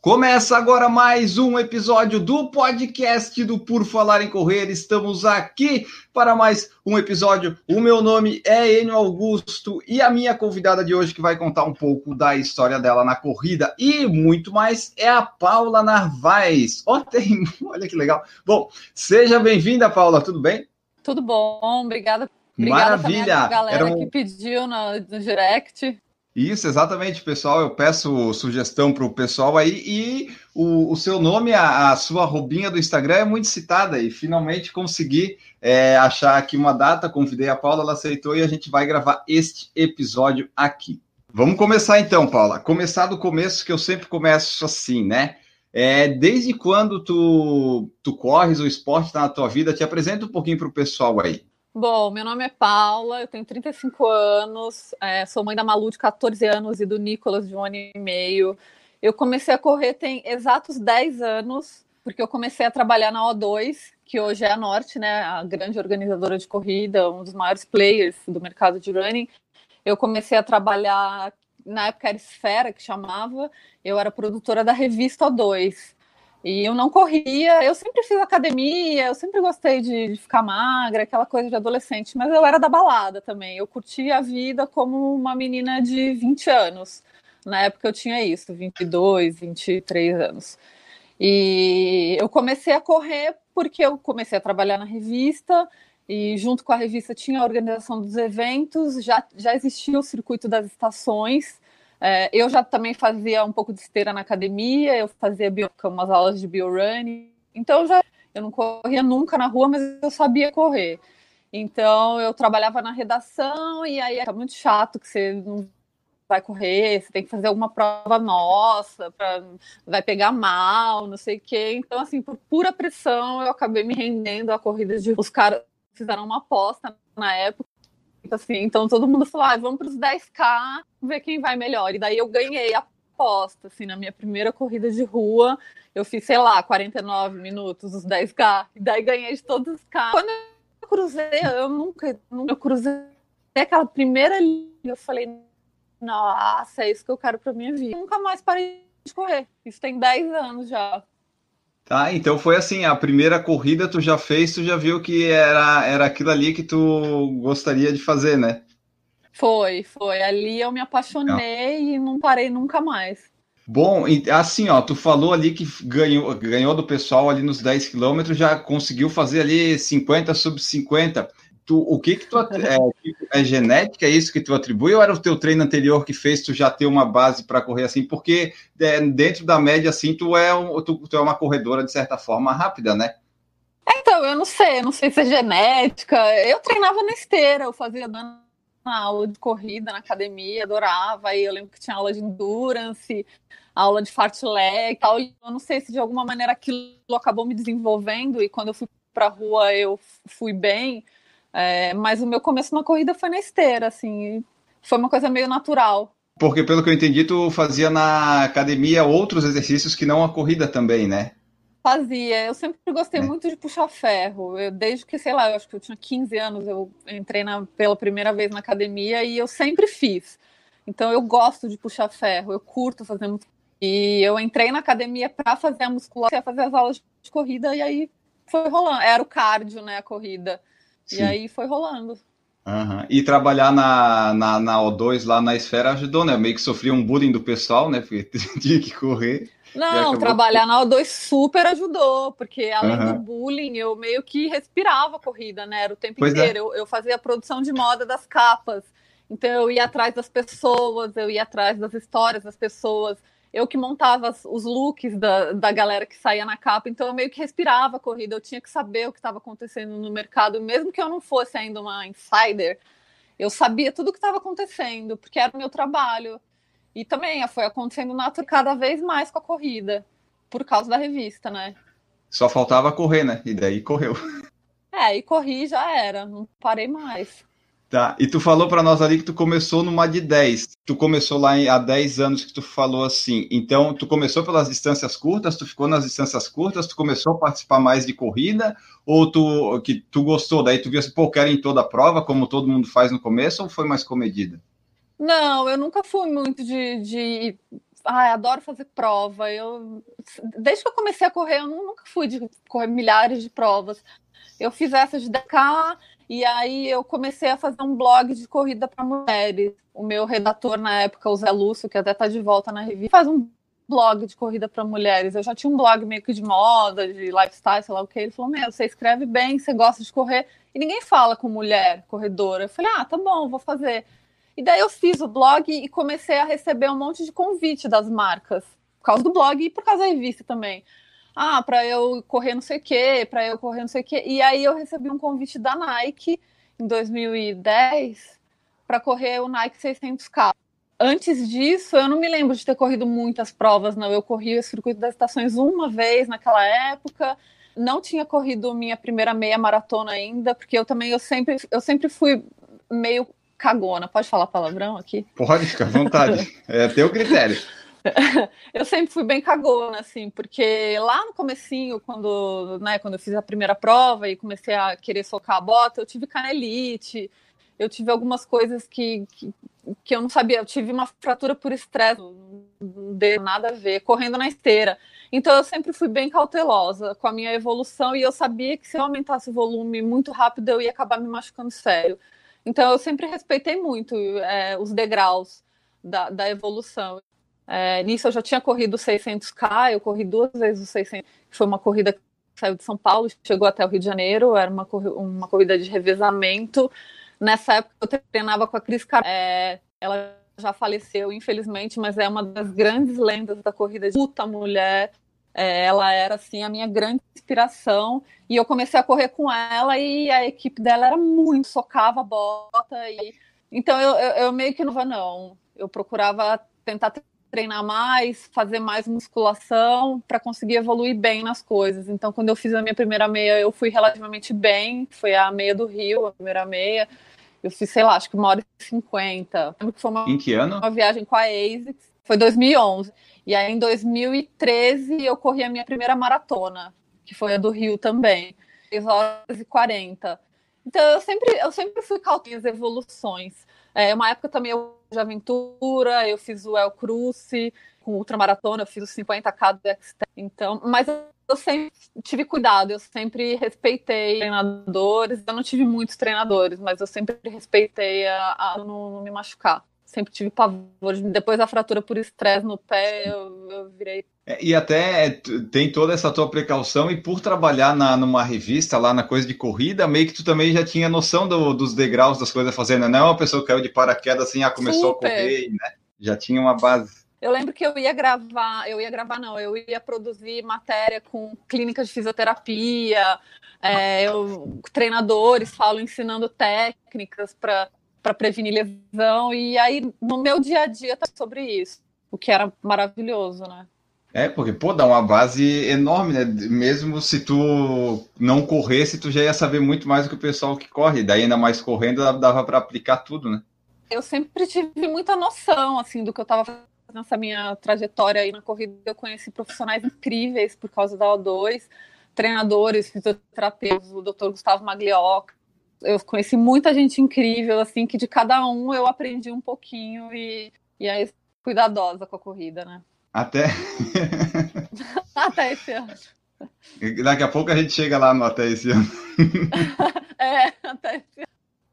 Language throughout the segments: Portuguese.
Começa agora mais um episódio do podcast do Por Falar em Correr. Estamos aqui para mais um episódio. O meu nome é Enio Augusto e a minha convidada de hoje que vai contar um pouco da história dela na corrida e muito mais é a Paula Narvaez. Oh, tem... Olha que legal. Bom, seja bem-vinda, Paula, tudo bem? Tudo bom, obrigada. Obrigada Maravilha. a galera Era um- que pediu no, no direct. Isso, exatamente, pessoal. Eu peço sugestão para o pessoal aí e o, o seu nome, a, a sua robinha do Instagram é muito citada e finalmente consegui é, achar aqui uma data. Convidei a Paula, ela aceitou e a gente vai gravar este episódio aqui. Vamos começar então, Paula. Começar do começo, que eu sempre começo assim, né? É, desde quando tu, tu corres, o esporte na tua vida? Te apresenta um pouquinho para o pessoal aí. Bom, meu nome é Paula, eu tenho 35 anos, é, sou mãe da Malu de 14 anos e do Nicolas de um ano e meio. Eu comecei a correr tem exatos 10 anos, porque eu comecei a trabalhar na O2, que hoje é a Norte, né, a grande organizadora de corrida, um dos maiores players do mercado de running. Eu comecei a trabalhar, na época era Esfera, que chamava, eu era produtora da revista O2. E eu não corria, eu sempre fiz academia, eu sempre gostei de, de ficar magra, aquela coisa de adolescente, mas eu era da balada também. Eu curtia a vida como uma menina de 20 anos. Na época eu tinha isso, 22, 23 anos. E eu comecei a correr porque eu comecei a trabalhar na revista, e junto com a revista tinha a organização dos eventos, já, já existia o circuito das estações. É, eu já também fazia um pouco de esteira na academia, eu fazia bio, umas aulas de biorunning, então eu já eu não corria nunca na rua, mas eu sabia correr. Então eu trabalhava na redação e aí é muito chato que você não vai correr, você tem que fazer alguma prova nossa, pra, vai pegar mal, não sei o quê. Então, assim, por pura pressão, eu acabei me rendendo à corrida de. Os caras fizeram uma aposta na época. Assim, então todo mundo falou: ah, vamos para os 10K, ver quem vai melhor. E daí eu ganhei a aposta, assim, na minha primeira corrida de rua, eu fiz, sei lá, 49 minutos, os 10K, e daí ganhei de todos os K. Quando eu cruzei, eu nunca, nunca eu cruzei aquela primeira linha, eu falei, nossa, é isso que eu quero pra minha vida. Nunca mais parei de correr. Isso tem 10 anos já. Tá, então foi assim, a primeira corrida tu já fez, tu já viu que era, era aquilo ali que tu gostaria de fazer, né? Foi, foi. Ali eu me apaixonei e não parei nunca mais. Bom, assim, ó, tu falou ali que ganhou, ganhou do pessoal ali nos 10 quilômetros, já conseguiu fazer ali 50 sub 50. Tu, o que que tu é, é genética, é isso que tu atribui ou era o teu treino anterior que fez tu já ter uma base para correr assim? Porque é, dentro da média assim, tu é, um, tu, tu é uma corredora de certa forma rápida, né? Então, eu não sei, eu não sei se é genética. Eu treinava na esteira, eu fazia na aula de corrida na academia, adorava. Aí eu lembro que tinha aula de endurance, aula de fartlek e tal. Eu não sei se de alguma maneira aquilo acabou me desenvolvendo e quando eu fui para rua eu fui bem. É, mas o meu começo na corrida foi na esteira, assim, foi uma coisa meio natural. Porque pelo que eu entendi, tu fazia na academia outros exercícios que não a corrida também, né? Fazia. Eu sempre gostei é. muito de puxar ferro. Eu, desde que, sei lá, eu acho que eu tinha 15 anos, eu entrei na, pela primeira vez na academia e eu sempre fiz. Então eu gosto de puxar ferro, eu curto fazer musculação. E eu entrei na academia para fazer a musculação, fazer as aulas de corrida e aí foi rolando. Era o cardio, né, a corrida. Sim. E aí foi rolando. Uhum. E trabalhar na, na, na, O2 lá na esfera ajudou, né? Meio que sofria um bullying do pessoal, né? Porque tinha que correr. Não, trabalhar na O2 super ajudou, porque além uhum. do bullying, eu meio que respirava a corrida, né? Era o tempo pois inteiro. É. Eu, eu fazia a produção de moda das capas. Então eu ia atrás das pessoas, eu ia atrás das histórias das pessoas eu que montava os looks da, da galera que saía na capa, então eu meio que respirava a corrida, eu tinha que saber o que estava acontecendo no mercado, mesmo que eu não fosse ainda uma insider, eu sabia tudo o que estava acontecendo, porque era o meu trabalho. E também foi acontecendo natural cada vez mais com a corrida, por causa da revista, né? Só faltava correr, né? E daí correu. É, e corri já era, não parei mais. Tá, e tu falou para nós ali que tu começou numa de 10. Tu começou lá há 10 anos que tu falou assim. Então, tu começou pelas distâncias curtas, tu ficou nas distâncias curtas, tu começou a participar mais de corrida, ou tu que tu gostou, daí tu viu assim, pô, quero em toda a prova, como todo mundo faz no começo, ou foi mais comedida? Não, eu nunca fui muito de, de... Ai, adoro fazer prova. Eu, desde que eu comecei a correr, eu nunca fui de correr milhares de provas. Eu fiz essa de Dakar, e aí eu comecei a fazer um blog de corrida para mulheres. O meu redator na época, o Zé Lúcio, que até está de volta na revista, faz um blog de corrida para mulheres. Eu já tinha um blog meio que de moda, de lifestyle, sei lá o que. Ele falou: Meu, você escreve bem, você gosta de correr. E ninguém fala com mulher corredora. Eu falei: Ah, tá bom, vou fazer. E daí eu fiz o blog e comecei a receber um monte de convite das marcas, por causa do blog e por causa da revista também ah, para eu correr não sei o quê, para eu correr não sei o quê. E aí eu recebi um convite da Nike em 2010 para correr o Nike 600K. Antes disso, eu não me lembro de ter corrido muitas provas, não. Eu corri o circuito das estações uma vez naquela época. Não tinha corrido minha primeira meia maratona ainda, porque eu também eu sempre, eu sempre fui meio cagona. Pode falar palavrão aqui? Pode, fica à vontade. é teu critério. eu sempre fui bem cagona, assim, porque lá no comecinho, quando, né, quando eu fiz a primeira prova e comecei a querer socar a bota, eu tive canelite, eu tive algumas coisas que, que, que eu não sabia, eu tive uma fratura por estresse, não deu nada a ver, correndo na esteira. Então eu sempre fui bem cautelosa com a minha evolução e eu sabia que se eu aumentasse o volume muito rápido eu ia acabar me machucando sério. Então eu sempre respeitei muito é, os degraus da, da evolução. É, nisso eu já tinha corrido 600K, eu corri duas vezes o 600, foi uma corrida que saiu de São Paulo, chegou até o Rio de Janeiro, era uma, uma corrida de revezamento. Nessa época eu treinava com a Cris Car... É, ela já faleceu, infelizmente, mas é uma das grandes lendas da corrida de puta mulher. É, ela era assim a minha grande inspiração e eu comecei a correr com ela e a equipe dela era muito socava a bota e então eu, eu, eu meio que não não eu procurava tentar treinar mais, fazer mais musculação para conseguir evoluir bem nas coisas. Então, quando eu fiz a minha primeira meia, eu fui relativamente bem. Foi a meia do Rio, a primeira meia. Eu fiz, sei lá, acho que uma hora e cinquenta. Lembro que foi uma, em que ano? uma viagem com a ASICS. Foi 2011. E aí, em 2013, eu corri a minha primeira maratona, que foi a do Rio também. 6 horas e 40. Então, eu sempre, eu sempre fui cautelosa as evoluções. É, uma época também eu de aventura, eu fiz o El Cruce com ultramaratona, eu fiz os 50k do Xterm. Então, mas eu sempre tive cuidado, eu sempre respeitei treinadores. Eu não tive muitos treinadores, mas eu sempre respeitei a, a não, não me machucar sempre tive pavor. Depois da fratura por estresse no pé, eu, eu virei. É, e até tem toda essa tua precaução, e por trabalhar na, numa revista lá na coisa de corrida, meio que tu também já tinha noção do, dos degraus das coisas fazendo. Não é uma pessoa que caiu de paraquedas assim, ah, começou Super. a correr, né? Já tinha uma base. Eu lembro que eu ia gravar, eu ia gravar não, eu ia produzir matéria com clínicas de fisioterapia, é, eu, treinadores falam ensinando técnicas para para prevenir lesão. E aí, no meu dia a dia, tá sobre isso, o que era maravilhoso, né? É, porque, pô, dá uma base enorme, né? Mesmo se tu não corresse, tu já ia saber muito mais do que o pessoal que corre. Daí, ainda mais correndo, dava para aplicar tudo, né? Eu sempre tive muita noção, assim, do que eu estava fazendo nessa minha trajetória aí na corrida. Eu conheci profissionais incríveis por causa da O2, treinadores, fisioterapeutas, o Dr. Gustavo Maglioca, eu conheci muita gente incrível, assim, que de cada um eu aprendi um pouquinho e, e aí cuidadosa com a corrida, né? Até. até esse ano. Daqui a pouco a gente chega lá no até esse ano. é, até esse ano.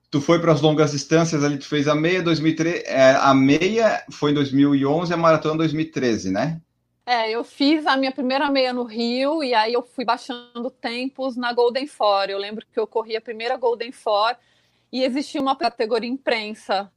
Tu foi para as longas distâncias ali, tu fez a meia 2013, é, a meia foi em 2011, a maratona 2013, né? É, eu fiz a minha primeira meia no Rio e aí eu fui baixando tempos na Golden Four. Eu lembro que eu corri a primeira Golden Four e existia uma categoria imprensa.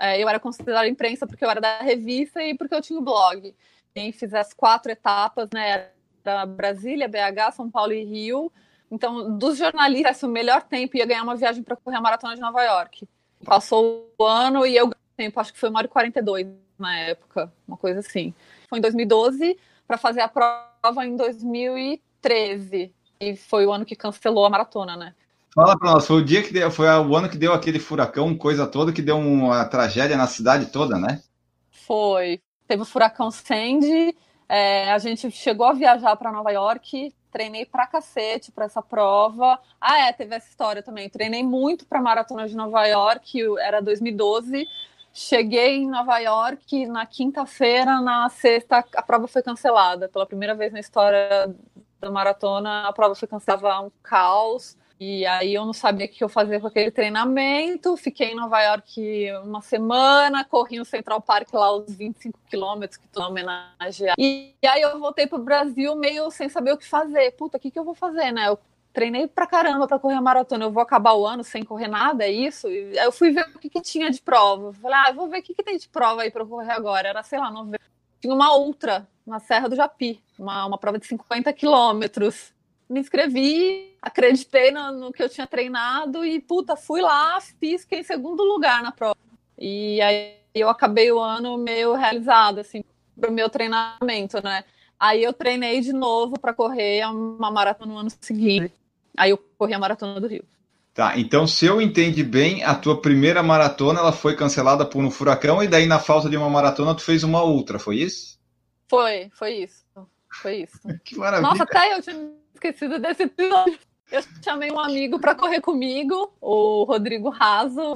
É, eu era considerada imprensa porque eu era da revista e porque eu tinha o blog. Fiz as quatro etapas, né? Era Brasília, BH, São Paulo e Rio. Então, dos jornalistas, o melhor tempo ia ganhar uma viagem para correr a maratona de Nova York. Passou o ano e eu ganhei tempo, acho que foi uma hora e 42 na época, uma coisa assim foi em 2012 para fazer a prova em 2013. E foi o ano que cancelou a maratona, né? Fala para nós, foi o dia que deu, foi o ano que deu aquele furacão, coisa toda, que deu uma tragédia na cidade toda, né? Foi. Teve o furacão Sandy, é, a gente chegou a viajar para Nova York, treinei pra cacete para essa prova. Ah, é, teve essa história também. Treinei muito para maratona de Nova York, era 2012. Cheguei em Nova York na quinta-feira, na sexta a prova foi cancelada. Pela primeira vez na história da maratona, a prova foi cancelada, um caos. E aí eu não sabia o que eu fazia com aquele treinamento. Fiquei em Nova York uma semana, corri no Central Park lá os 25 quilômetros que estou homenageando. E, e aí eu voltei pro Brasil meio sem saber o que fazer. Puta, o que, que eu vou fazer, né? Eu treinei pra caramba para correr a maratona. Eu vou acabar o ano sem correr nada, é isso? E aí eu fui ver o que, que tinha de prova. Falei, ah, vou ver o que, que tem de prova aí para correr agora. Era, sei lá, não Tinha uma ultra na Serra do Japi, uma, uma prova de 50 quilômetros me inscrevi, acreditei no, no, que eu tinha treinado e, puta, fui lá, fiz, fiquei em segundo lugar na prova. E aí eu acabei o ano meio realizado, assim, pro meu treinamento, né? Aí eu treinei de novo para correr uma maratona no ano seguinte. Aí eu corri a maratona do Rio. Tá, então se eu entendi bem, a tua primeira maratona ela foi cancelada por um furacão e daí na falta de uma maratona tu fez uma outra, foi isso? Foi, foi isso. Foi isso. que maravilha. Nossa, até eu tinha esquecido desse episódio. Eu chamei um amigo para correr comigo, o Rodrigo Raso.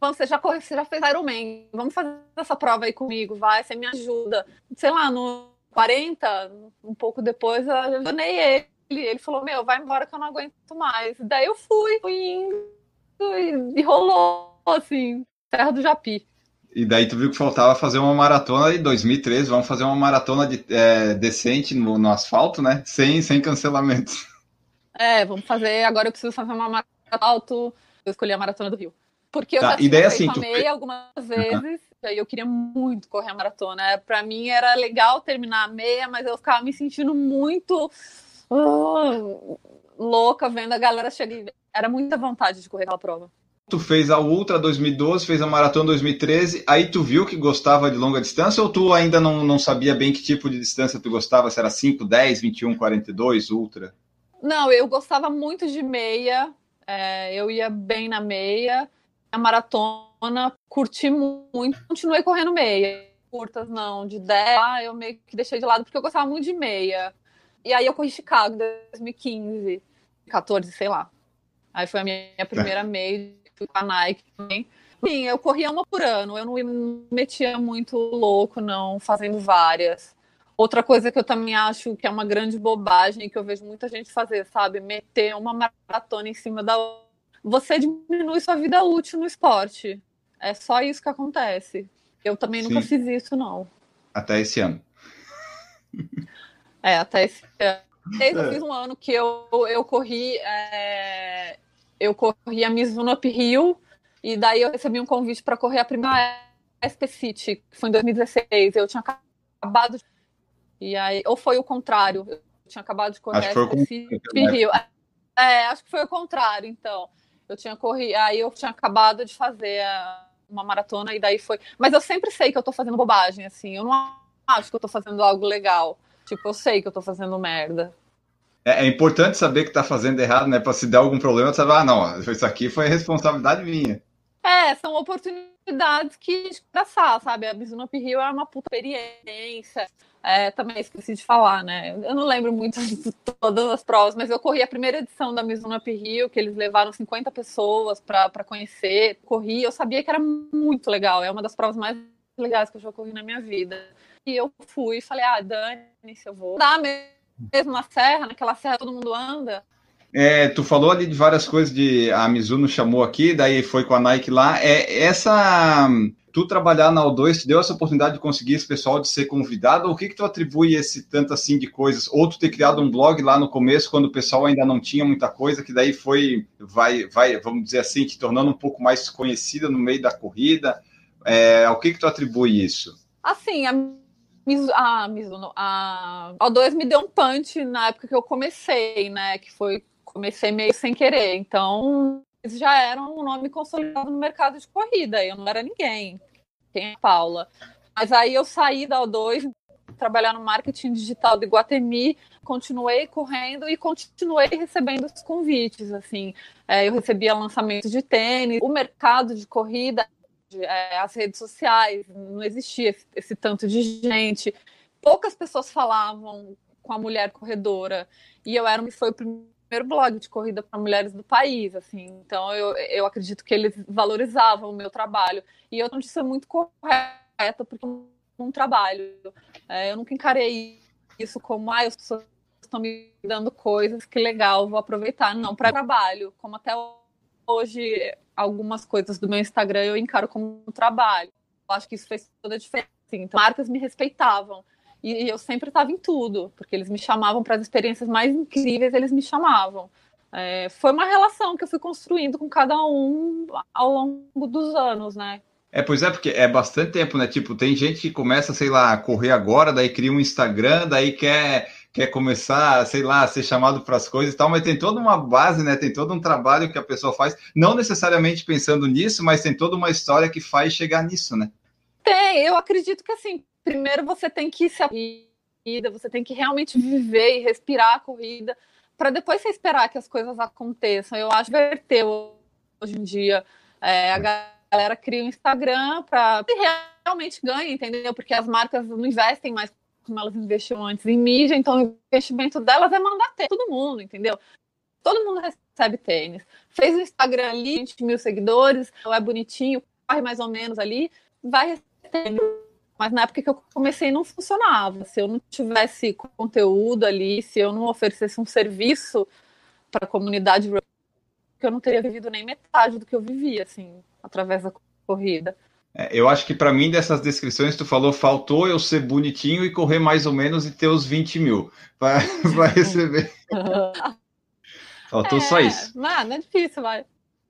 Você já, corre, você já fez Ironman, vamos fazer essa prova aí comigo, vai, você me ajuda. Sei lá, no 40, um pouco depois, eu donei ele. Ele falou, meu, vai embora que eu não aguento mais. Daí eu fui, fui indo e, e rolou, assim, Terra do Japi. E daí tu viu que faltava fazer uma maratona de 2013, vamos fazer uma maratona de, é, decente no, no, asfalto, né? Sem, sem cancelamento. É, vamos fazer. Agora eu preciso fazer uma maratona alto. Eu escolhi a maratona do Rio. Porque eu tá, já tinha assim, a meia tu... algumas vezes, uhum. e eu queria muito correr a maratona. Para mim era legal terminar a meia, mas eu ficava me sentindo muito uh, louca vendo a galera chegar. Era muita vontade de correr aquela prova tu fez a Ultra 2012, fez a Maratona 2013, aí tu viu que gostava de longa distância ou tu ainda não, não sabia bem que tipo de distância tu gostava? Se era 5, 10, 21, 42, Ultra? Não, eu gostava muito de meia, é, eu ia bem na meia, a maratona, curti muito, continuei correndo meia. Curtas não, de 10, ah, eu meio que deixei de lado porque eu gostava muito de meia. E aí eu corri Chicago em 2015, 14, sei lá. Aí foi a minha primeira meia com a Nike também. Sim, eu corria uma por ano, eu não me metia muito louco, não, fazendo várias. Outra coisa que eu também acho que é uma grande bobagem, que eu vejo muita gente fazer, sabe? Meter uma maratona em cima da outra. Você diminui sua vida útil no esporte. É só isso que acontece. Eu também nunca Sim. fiz isso, não. Até esse ano. É, até esse ano. Eu é. fiz um ano que eu, eu corri é, eu corri a Mizuno Up Hill e daí eu recebi um convite para correr a primeira SP City, que foi em 2016. Eu tinha acabado de... e aí ou foi o contrário, eu tinha acabado de correr acho a SP City Rio. É, acho que foi o contrário, então. Eu tinha corrido, aí eu tinha acabado de fazer uma maratona e daí foi. Mas eu sempre sei que eu tô fazendo bobagem, assim. Eu não acho que eu tô fazendo algo legal. Tipo, eu sei que eu tô fazendo merda é, é, importante saber que está fazendo errado, né? Para se der algum problema, vai, ah, não, isso aqui foi responsabilidade minha. É, são oportunidades que passar, sabe? A Mizuno Hill é uma puta experiência. É, também esqueci de falar, né? Eu não lembro muito de todas as provas, mas eu corri a primeira edição da Mizuno Up que eles levaram 50 pessoas para conhecer. Corri, eu sabia que era muito legal. É uma das provas mais legais que eu já corri na minha vida. E eu fui e falei, ah, Dani, se eu vou dar mesmo mesmo na serra, naquela serra todo mundo anda. É, tu falou ali de várias coisas de a Mizuno chamou aqui, daí foi com a Nike lá. É essa tu trabalhar na O2 te deu essa oportunidade de conseguir esse pessoal de ser convidado? O que que tu atribui esse tanto assim de coisas? Ou tu ter criado um blog lá no começo quando o pessoal ainda não tinha muita coisa, que daí foi vai vai, vamos dizer assim, te tornando um pouco mais conhecida no meio da corrida? É, ao que que tu atribui isso? Assim, a a Mizuno, a O2 me deu um punch na época que eu comecei, né? Que foi comecei meio sem querer. Então, eles já eram um nome consolidado no mercado de corrida. Eu não era ninguém. Quem é a Paula? Mas aí eu saí da O2 trabalhar no marketing digital do Iguatemi, continuei correndo e continuei recebendo os convites. Assim, é, eu recebia lançamento de tênis, o mercado de corrida, é, as redes sociais, não existia esse, esse tanto de gente. Poucas pessoas falavam com a mulher corredora e eu era foi o primeiro blog de corrida para mulheres do país, assim. Então eu, eu acredito que eles valorizavam o meu trabalho e eu não disse muito correta porque um trabalho. É, eu nunca encarei isso como, ah, as pessoas estão me dando coisas, que legal, vou aproveitar. Não, para trabalho, como até hoje algumas coisas do meu Instagram eu encaro como trabalho. Eu acho que isso fez toda a diferença. Então, marcas me respeitavam. E eu sempre estava em tudo, porque eles me chamavam para as experiências mais incríveis, eles me chamavam. É, foi uma relação que eu fui construindo com cada um ao longo dos anos, né? É, pois é, porque é bastante tempo, né? Tipo, tem gente que começa, sei lá, a correr agora, daí cria um Instagram, daí quer, quer começar, sei lá, a ser chamado para as coisas e tal, mas tem toda uma base, né? Tem todo um trabalho que a pessoa faz, não necessariamente pensando nisso, mas tem toda uma história que faz chegar nisso, né? Tem, eu acredito que assim, primeiro você tem que se corrida, você tem que realmente viver e respirar a corrida, para depois você esperar que as coisas aconteçam. Eu acho que verteu hoje em dia é, a galera cria um Instagram para realmente ganha, entendeu? Porque as marcas não investem mais como elas investiam antes em mídia, então o investimento delas é mandar ter todo mundo, entendeu? Todo mundo recebe tênis. Fez o Instagram ali, 20 mil seguidores, é bonitinho, corre mais ou menos ali, vai receber. Mas na época que eu comecei não funcionava. Se eu não tivesse conteúdo ali, se eu não oferecesse um serviço para a comunidade, eu não teria vivido nem metade do que eu vivia, assim através da corrida. É, eu acho que para mim, dessas descrições, tu falou, faltou eu ser bonitinho e correr mais ou menos e ter os 20 mil para receber. faltou é, só isso. Não, é difícil, vai.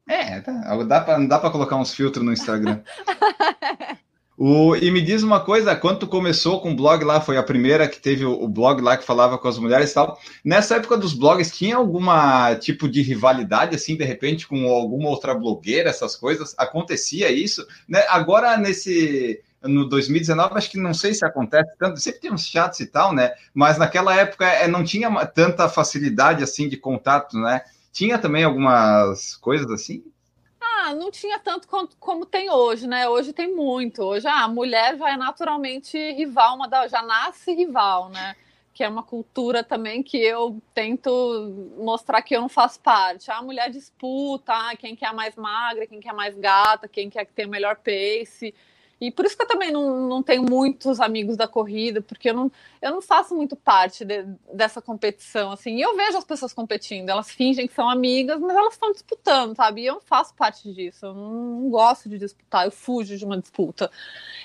É, tá, dá pra, não dá para colocar uns filtros no Instagram. O, e me diz uma coisa, quando tu começou com o blog lá, foi a primeira que teve o, o, blog lá que falava com as mulheres e tal. Nessa época dos blogs, tinha alguma tipo de rivalidade, assim, de repente, com alguma outra blogueira, essas coisas? Acontecia isso? Né? Agora, nesse. No 2019, acho que não sei se acontece tanto, sempre tem uns chats e tal, né? Mas naquela época é, não tinha tanta facilidade assim de contato, né? Tinha também algumas coisas assim? Ah, não tinha tanto como, como, tem hoje, né? Hoje tem muito. Hoje ah, a mulher já é naturalmente rival, uma da, já nasce rival, né? Que é uma cultura também que eu tento mostrar que eu não faço parte. A mulher disputa ah, quem quer mais magra, quem quer mais gata, quem quer que tenha o melhor pace. E por isso que eu também não, não tenho muitos amigos da corrida, porque eu não, eu não faço muito parte de, dessa competição, assim. E eu vejo as pessoas competindo, elas fingem que são amigas, mas elas estão disputando, sabe? E eu não faço parte disso, eu não, não gosto de disputar, eu fujo de uma disputa.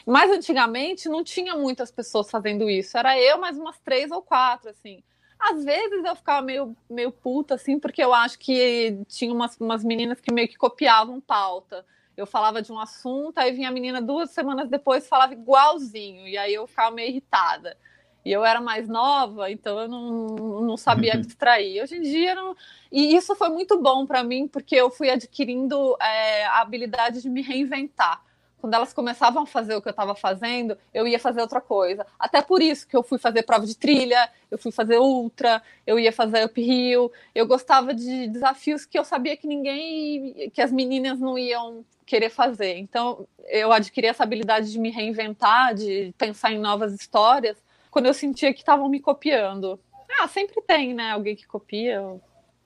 Mas antigamente não tinha muitas pessoas fazendo isso, era eu mais umas três ou quatro, assim. Às vezes eu ficava meio, meio puta, assim, porque eu acho que tinha umas, umas meninas que meio que copiavam pauta eu falava de um assunto, aí vinha a menina duas semanas depois falava igualzinho, e aí eu ficava meio irritada. E eu era mais nova, então eu não, não sabia distrair. Hoje em dia, não... e isso foi muito bom para mim, porque eu fui adquirindo é, a habilidade de me reinventar quando elas começavam a fazer o que eu estava fazendo, eu ia fazer outra coisa. Até por isso que eu fui fazer prova de trilha, eu fui fazer ultra, eu ia fazer uphill. Eu gostava de desafios que eu sabia que ninguém, que as meninas não iam querer fazer. Então, eu adquiri essa habilidade de me reinventar, de pensar em novas histórias, quando eu sentia que estavam me copiando. Ah, sempre tem, né? Alguém que copia.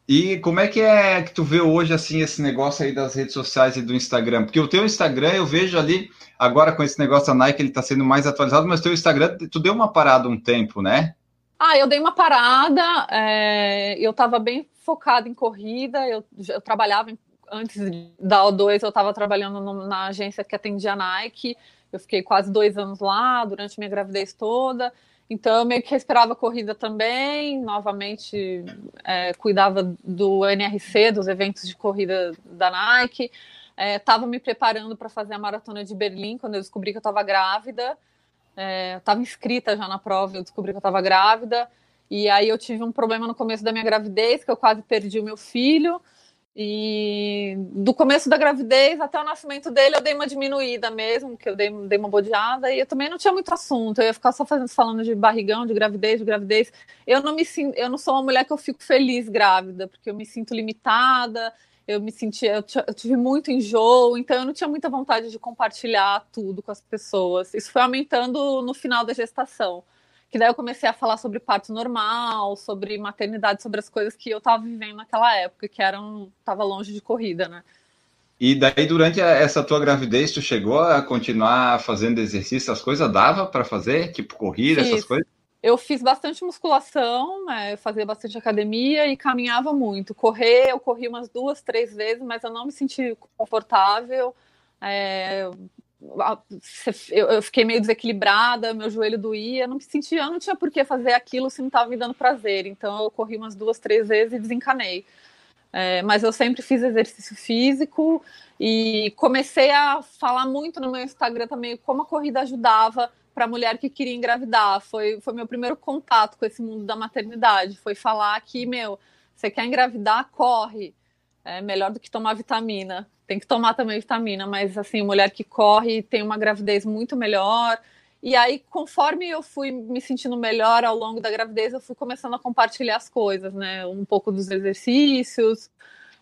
E como é que é que tu vê hoje assim esse negócio aí das redes sociais e do Instagram? Porque o teu Instagram eu vejo ali agora com esse negócio da Nike ele está sendo mais atualizado, mas o teu Instagram tu deu uma parada um tempo, né? Ah, eu dei uma parada. É, eu estava bem focada em corrida. Eu, eu trabalhava em, antes da O2, eu estava trabalhando no, na agência que atendia a Nike. Eu fiquei quase dois anos lá durante minha gravidez toda. Então, eu meio que respirava corrida também, novamente é, cuidava do NRC, dos eventos de corrida da Nike. Estava é, me preparando para fazer a maratona de Berlim quando eu descobri que eu estava grávida. Estava é, inscrita já na prova, eu descobri que eu estava grávida. E aí eu tive um problema no começo da minha gravidez, que eu quase perdi o meu filho. E do começo da gravidez até o nascimento dele, eu dei uma diminuída mesmo, que eu dei, dei uma bodeada, e eu também não tinha muito assunto. Eu ia ficar só fazendo, falando de barrigão, de gravidez, de gravidez. Eu não me eu não sou uma mulher que eu fico feliz grávida, porque eu me sinto limitada, eu me senti, eu, eu tive muito enjoo, então eu não tinha muita vontade de compartilhar tudo com as pessoas. Isso foi aumentando no final da gestação que daí eu comecei a falar sobre parto normal, sobre maternidade, sobre as coisas que eu estava vivendo naquela época, que eram tava longe de corrida, né? E daí durante essa tua gravidez tu chegou a continuar fazendo exercício, as coisas dava para fazer, tipo corrida, Fiz. essas coisas? Eu fiz bastante musculação, né, fazia bastante academia e caminhava muito. Correr, eu corri umas duas, três vezes, mas eu não me senti confortável. É, eu, fiquei meio desequilibrada, meu joelho doía, não me sentia, eu não tinha por que fazer aquilo se não estava me dando prazer. Então eu corri umas duas, três vezes e desencanei. É, mas eu sempre fiz exercício físico e comecei a falar muito no meu Instagram também como a corrida ajudava para a mulher que queria engravidar. Foi, foi meu primeiro contato com esse mundo da maternidade. Foi falar que, meu, você quer engravidar, corre. É melhor do que tomar vitamina tem que tomar também vitamina, mas assim, mulher que corre tem uma gravidez muito melhor. E aí, conforme eu fui me sentindo melhor ao longo da gravidez, eu fui começando a compartilhar as coisas, né? Um pouco dos exercícios,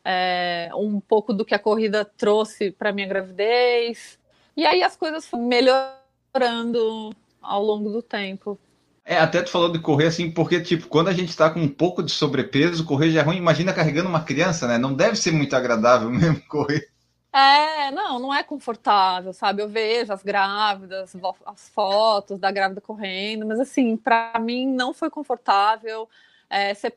é, um pouco do que a corrida trouxe para minha gravidez. E aí as coisas foram melhorando ao longo do tempo. É, até tu falou de correr assim, porque, tipo, quando a gente está com um pouco de sobrepeso, correr já é ruim. Imagina carregando uma criança, né? Não deve ser muito agradável mesmo correr. É, não, não é confortável, sabe? Eu vejo as grávidas, as fotos da grávida correndo, mas assim, para mim não foi confortável. É, você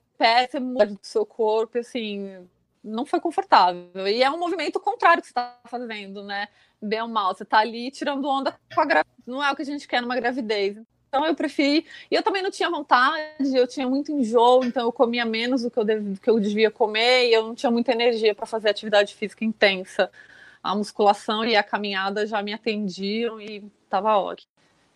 muito do seu corpo, assim, não foi confortável. E é um movimento contrário que você está fazendo, né? Bem ou mal, você está ali tirando onda com a gravidez. Não é o que a gente quer numa gravidez. Então eu preferi. E eu também não tinha vontade, eu tinha muito enjoo, então eu comia menos do que eu, dev... do que eu devia comer e eu não tinha muita energia para fazer atividade física intensa. A musculação e a caminhada já me atendiam e estava ótimo.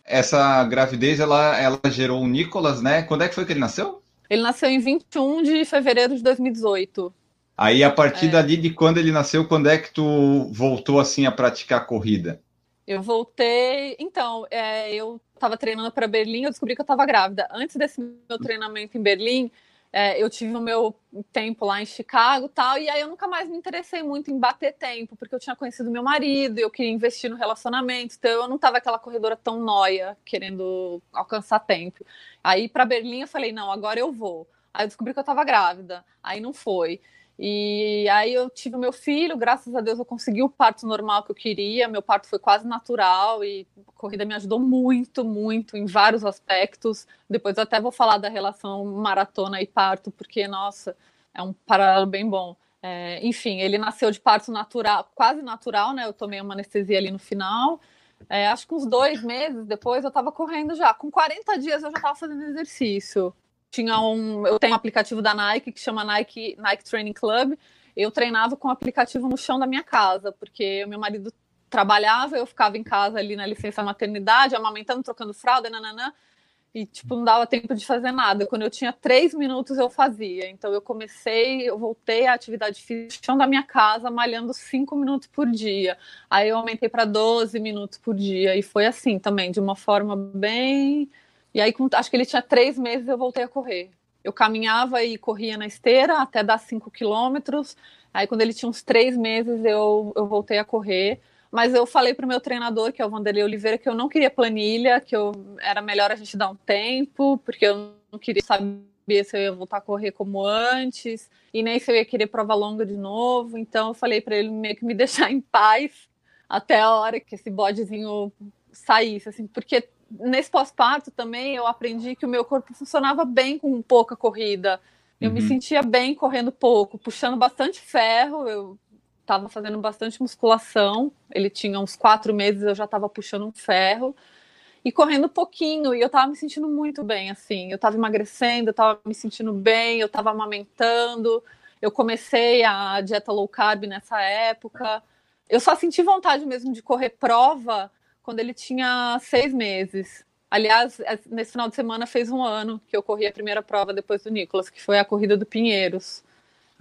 Essa gravidez ela, ela gerou o Nicolas, né? Quando é que foi que ele nasceu? Ele nasceu em 21 de fevereiro de 2018. Aí, a partir é. dali de quando ele nasceu, quando é que tu voltou assim a praticar corrida? Eu voltei. Então, é, eu estava treinando para Berlim, eu descobri que eu estava grávida. Antes desse meu treinamento em Berlim, é, eu tive o meu tempo lá em Chicago tal, e aí eu nunca mais me interessei muito em bater tempo, porque eu tinha conhecido meu marido, eu queria investir no relacionamento, então eu não estava aquela corredora tão noia, querendo alcançar tempo. Aí para Berlim eu falei, não, agora eu vou. Aí eu descobri que eu estava grávida, aí não foi. E aí eu tive meu filho, graças a Deus eu consegui o parto normal que eu queria, meu parto foi quase natural e a corrida me ajudou muito, muito em vários aspectos. Depois até vou falar da relação maratona e parto, porque, nossa, é um paralelo bem bom. É, enfim, ele nasceu de parto natural, quase natural, né? Eu tomei uma anestesia ali no final. É, acho que uns dois meses depois eu estava correndo já. Com 40 dias eu já estava fazendo exercício tinha um. Eu tenho um aplicativo da Nike que chama Nike, Nike Training Club. Eu treinava com o aplicativo no chão da minha casa, porque o meu marido trabalhava, eu ficava em casa ali na licença maternidade, amamentando, trocando fralda, nananã, e tipo, não dava tempo de fazer nada. Quando eu tinha três minutos, eu fazia. Então eu comecei, eu voltei à atividade física no chão da minha casa, malhando cinco minutos por dia. Aí eu aumentei para 12 minutos por dia, e foi assim também, de uma forma bem e aí, com, acho que ele tinha três meses, eu voltei a correr. Eu caminhava e corria na esteira até dar cinco quilômetros. Aí, quando ele tinha uns três meses, eu, eu voltei a correr. Mas eu falei para o meu treinador, que é o Vanderlei Oliveira, que eu não queria planilha, que eu, era melhor a gente dar um tempo, porque eu não queria saber se eu ia voltar a correr como antes, e nem se eu ia querer prova longa de novo. Então, eu falei para ele meio que me deixar em paz até a hora que esse bodezinho saísse, assim, porque nesse pós-parto também eu aprendi que o meu corpo funcionava bem com pouca corrida. Eu uhum. me sentia bem correndo pouco, puxando bastante ferro. Eu estava fazendo bastante musculação. Ele tinha uns quatro meses, eu já estava puxando um ferro e correndo pouquinho. E eu estava me sentindo muito bem, assim. Eu estava emagrecendo, eu estava me sentindo bem, eu estava amamentando. Eu comecei a dieta low carb nessa época. Eu só senti vontade mesmo de correr prova quando ele tinha seis meses. Aliás, é, nesse final de semana fez um ano que eu corri a primeira prova depois do Nicolas, que foi a corrida do Pinheiros.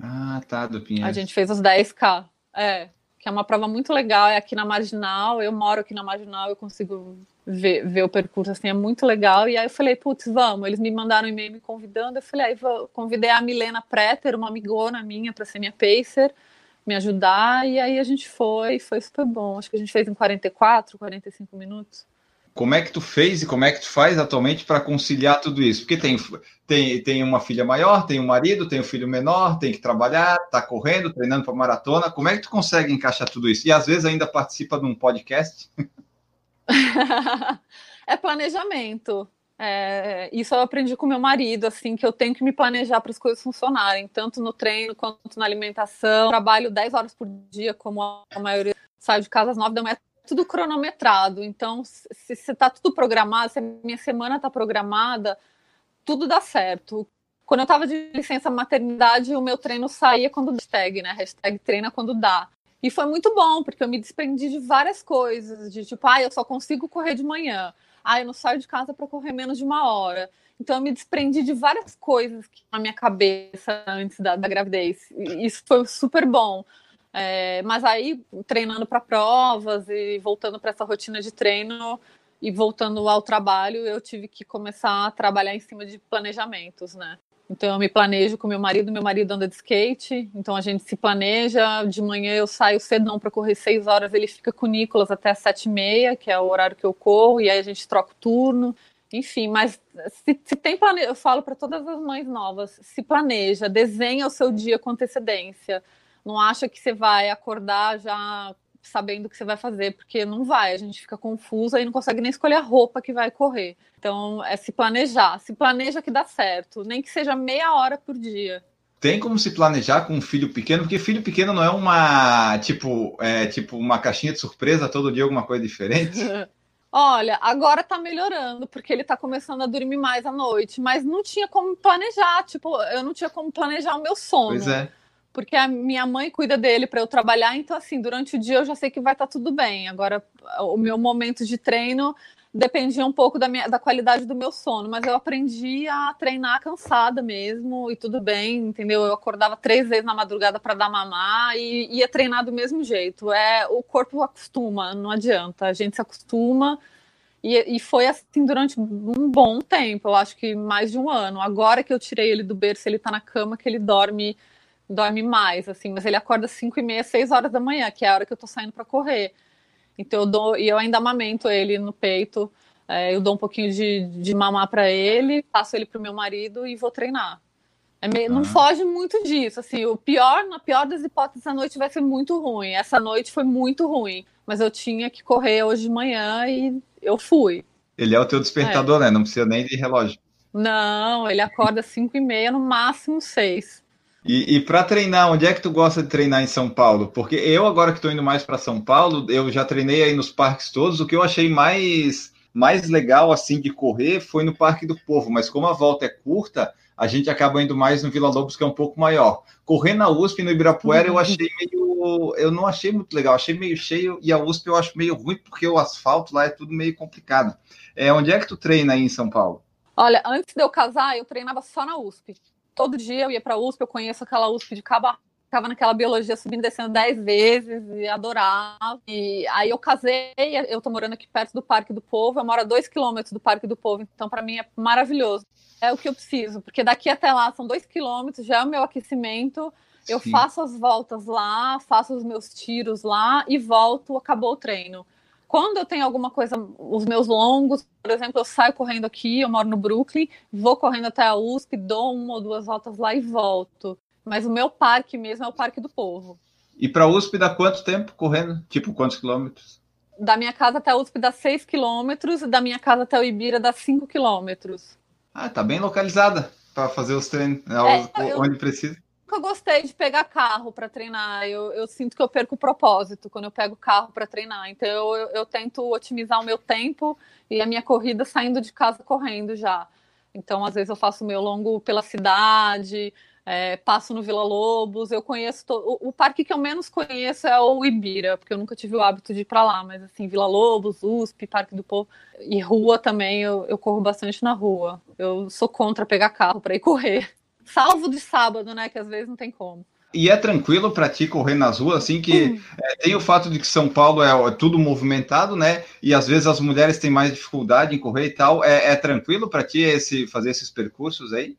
Ah, tá, do Pinheiros. A gente fez os 10K. É, que é uma prova muito legal, é aqui na Marginal, eu moro aqui na Marginal, eu consigo ver, ver o percurso, assim, é muito legal, e aí eu falei, putz, vamos, eles me mandaram um e-mail me convidando, eu falei, aí vou, convidei a Milena Preter, uma amigona minha, para ser minha pacer, me ajudar, e aí a gente foi, foi super bom, acho que a gente fez em 44, 45 minutos. Como é que tu fez e como é que tu faz atualmente para conciliar tudo isso? Porque tem, tem, tem uma filha maior, tem um marido, tem um filho menor, tem que trabalhar, tá correndo, treinando para maratona. Como é que tu consegue encaixar tudo isso? E às vezes ainda participa de um podcast? é planejamento. É, isso eu aprendi com meu marido, assim, que eu tenho que me planejar para as coisas funcionarem, tanto no treino quanto na alimentação. Trabalho 10 horas por dia, como a maioria sai de casa às 9 da manhã tudo cronometrado. Então, se está tudo programado, se a minha semana está programada, tudo dá certo. Quando eu estava de licença maternidade, o meu treino saía quando hashtag, né? Hashtag treina quando dá. E foi muito bom, porque eu me desprendi de várias coisas, de tipo, ah, eu só consigo correr de manhã. Ah, eu não saio de casa para correr menos de uma hora. Então eu me desprendi de várias coisas na minha cabeça antes da, da gravidez. E isso foi super bom. É, mas aí, treinando para provas e voltando para essa rotina de treino e voltando ao trabalho, eu tive que começar a trabalhar em cima de planejamentos, né? Então eu me planejo com meu marido, meu marido anda de skate, então a gente se planeja. De manhã eu saio cedão para correr seis horas, ele fica com o Nicolas até sete e meia, que é o horário que eu corro, e aí a gente troca o turno. Enfim, mas se, se tem plane... eu falo para todas as mães novas, se planeja, desenha o seu dia com antecedência não acha que você vai acordar já sabendo o que você vai fazer, porque não vai, a gente fica confusa e não consegue nem escolher a roupa que vai correr. Então, é se planejar, se planeja que dá certo, nem que seja meia hora por dia. Tem como se planejar com um filho pequeno, porque filho pequeno não é uma tipo, é, tipo uma caixinha de surpresa todo dia alguma coisa diferente. Olha, agora tá melhorando, porque ele tá começando a dormir mais à noite, mas não tinha como planejar, tipo, eu não tinha como planejar o meu sono. Pois é porque a minha mãe cuida dele para eu trabalhar, então assim, durante o dia eu já sei que vai estar tá tudo bem. Agora, o meu momento de treino dependia um pouco da, minha, da qualidade do meu sono, mas eu aprendi a treinar cansada mesmo e tudo bem, entendeu? Eu acordava três vezes na madrugada para dar mamar e ia treinar do mesmo jeito. É o corpo acostuma, não adianta. A gente se acostuma e, e foi assim durante um bom tempo. Eu acho que mais de um ano. Agora que eu tirei ele do berço, ele está na cama que ele dorme dorme mais, assim, mas ele acorda 5 e meia, 6 horas da manhã, que é a hora que eu tô saindo para correr. Então eu dou, e eu ainda amamento ele no peito, é, eu dou um pouquinho de, de mamar para ele, passo ele pro meu marido e vou treinar. É meio, Não foge muito disso, assim, o pior, na pior das hipóteses, a noite vai ser muito ruim. Essa noite foi muito ruim, mas eu tinha que correr hoje de manhã e eu fui. Ele é o teu despertador, é. né? Não precisa nem de relógio. Não, ele acorda 5 e meia, no máximo 6. E, e para treinar, onde é que tu gosta de treinar em São Paulo? Porque eu, agora que estou indo mais para São Paulo, eu já treinei aí nos parques todos. O que eu achei mais, mais legal assim de correr foi no Parque do Povo, mas como a volta é curta, a gente acaba indo mais no Vila Lobos, que é um pouco maior. Correr na USP no Ibirapuera eu achei meio. Eu não achei muito legal, achei meio cheio, e a USP eu acho meio ruim, porque o asfalto lá é tudo meio complicado. É, onde é que tu treina aí em São Paulo? Olha, antes de eu casar, eu treinava só na USP todo dia eu ia para a USP, eu conheço aquela USP de cabo ficava naquela biologia subindo e descendo dez vezes e adorava. E aí eu casei, eu tô morando aqui perto do Parque do Povo, eu moro a dois quilômetros do Parque do Povo, então para mim é maravilhoso. É o que eu preciso, porque daqui até lá são dois quilômetros, já é o meu aquecimento. Eu Sim. faço as voltas lá, faço os meus tiros lá e volto, acabou o treino. Quando eu tenho alguma coisa, os meus longos, por exemplo, eu saio correndo aqui, eu moro no Brooklyn, vou correndo até a USP, dou uma ou duas voltas lá e volto. Mas o meu parque mesmo é o Parque do Povo. E para a USP dá quanto tempo correndo? Tipo, quantos quilômetros? Da minha casa até a USP dá 6 quilômetros, e da minha casa até o Ibira dá 5 quilômetros. Ah, tá bem localizada para fazer os treinos né, é, onde eu... precisa nunca gostei de pegar carro para treinar. Eu, eu, sinto que eu perco o propósito quando eu pego carro para treinar. Então eu, eu, tento otimizar o meu tempo e a minha corrida saindo de casa correndo já. Então, às vezes, eu faço meu longo pela cidade, é, passo no Vila Lobos. Eu conheço. To... O, o, parque que eu menos conheço é o Ibira, porque eu nunca tive o hábito de ir para lá. Mas, assim, Vila Lobos, USP, Parque do Povo e rua também, eu, eu corro bastante na rua. Eu sou contra pegar carro para ir correr. Salvo de sábado, né? Que às vezes não tem como. E é tranquilo para ti correr nas ruas, assim, que hum. é, tem o fato de que São Paulo é, é, tudo movimentado, né? E às vezes as mulheres têm mais dificuldade em correr e tal. É, é tranquilo para ti esse, fazer esses percursos aí?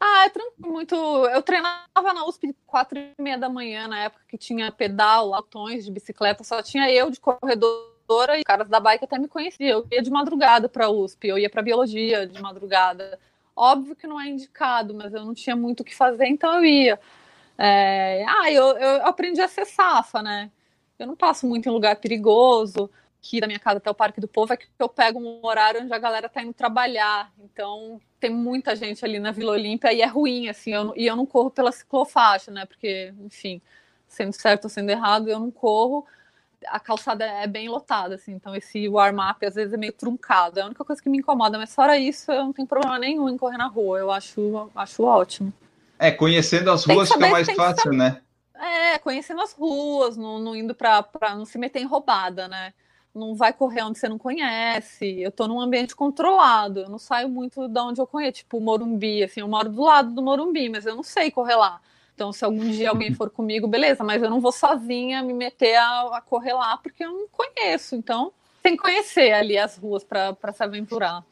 Ah, é tranquilo, muito. Eu treinava na USP quatro e meia da manhã, na época que tinha pedal, latões de bicicleta, só tinha eu de corredora e caras da bike até me conheciam. Eu ia de madrugada para a USP, eu ia para biologia de madrugada. Óbvio que não é indicado, mas eu não tinha muito o que fazer, então eu ia. É... Ah, eu, eu aprendi a ser safa, né? Eu não passo muito em lugar perigoso. Aqui da minha casa até o Parque do Povo é que eu pego um horário onde a galera tá indo trabalhar. Então tem muita gente ali na Vila Olímpia e é ruim, assim. Eu, e eu não corro pela ciclofaixa, né? Porque, enfim, sendo certo ou sendo errado, eu não corro. A calçada é bem lotada, assim. Então esse warm-up às vezes é meio truncado. É a única coisa que me incomoda. Mas fora isso, eu não tenho problema nenhum em correr na rua. Eu acho, acho ótimo. É, conhecendo as ruas fica mais fácil, né? É, conhecendo as ruas, não, não indo para não se meter em roubada, né? Não vai correr onde você não conhece. Eu tô num ambiente controlado, eu não saio muito de onde eu conheço, tipo Morumbi, assim, eu moro do lado do Morumbi, mas eu não sei correr lá. Então, se algum dia alguém for comigo, beleza, mas eu não vou sozinha me meter a, a correr lá porque eu não conheço. Então, tem que conhecer ali as ruas para se aventurar.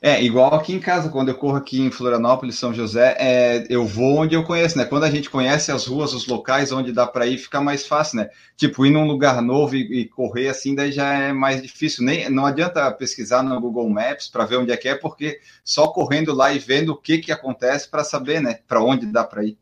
É, igual aqui em casa, quando eu corro aqui em Florianópolis, São José, é, eu vou onde eu conheço, né? Quando a gente conhece as ruas, os locais onde dá para ir, fica mais fácil, né? Tipo, ir num lugar novo e, e, correr assim, daí já é mais difícil. Nem, não adianta pesquisar no Google Maps para ver onde é que é, porque só correndo lá e vendo o que, que acontece para saber, né? Para onde dá para ir.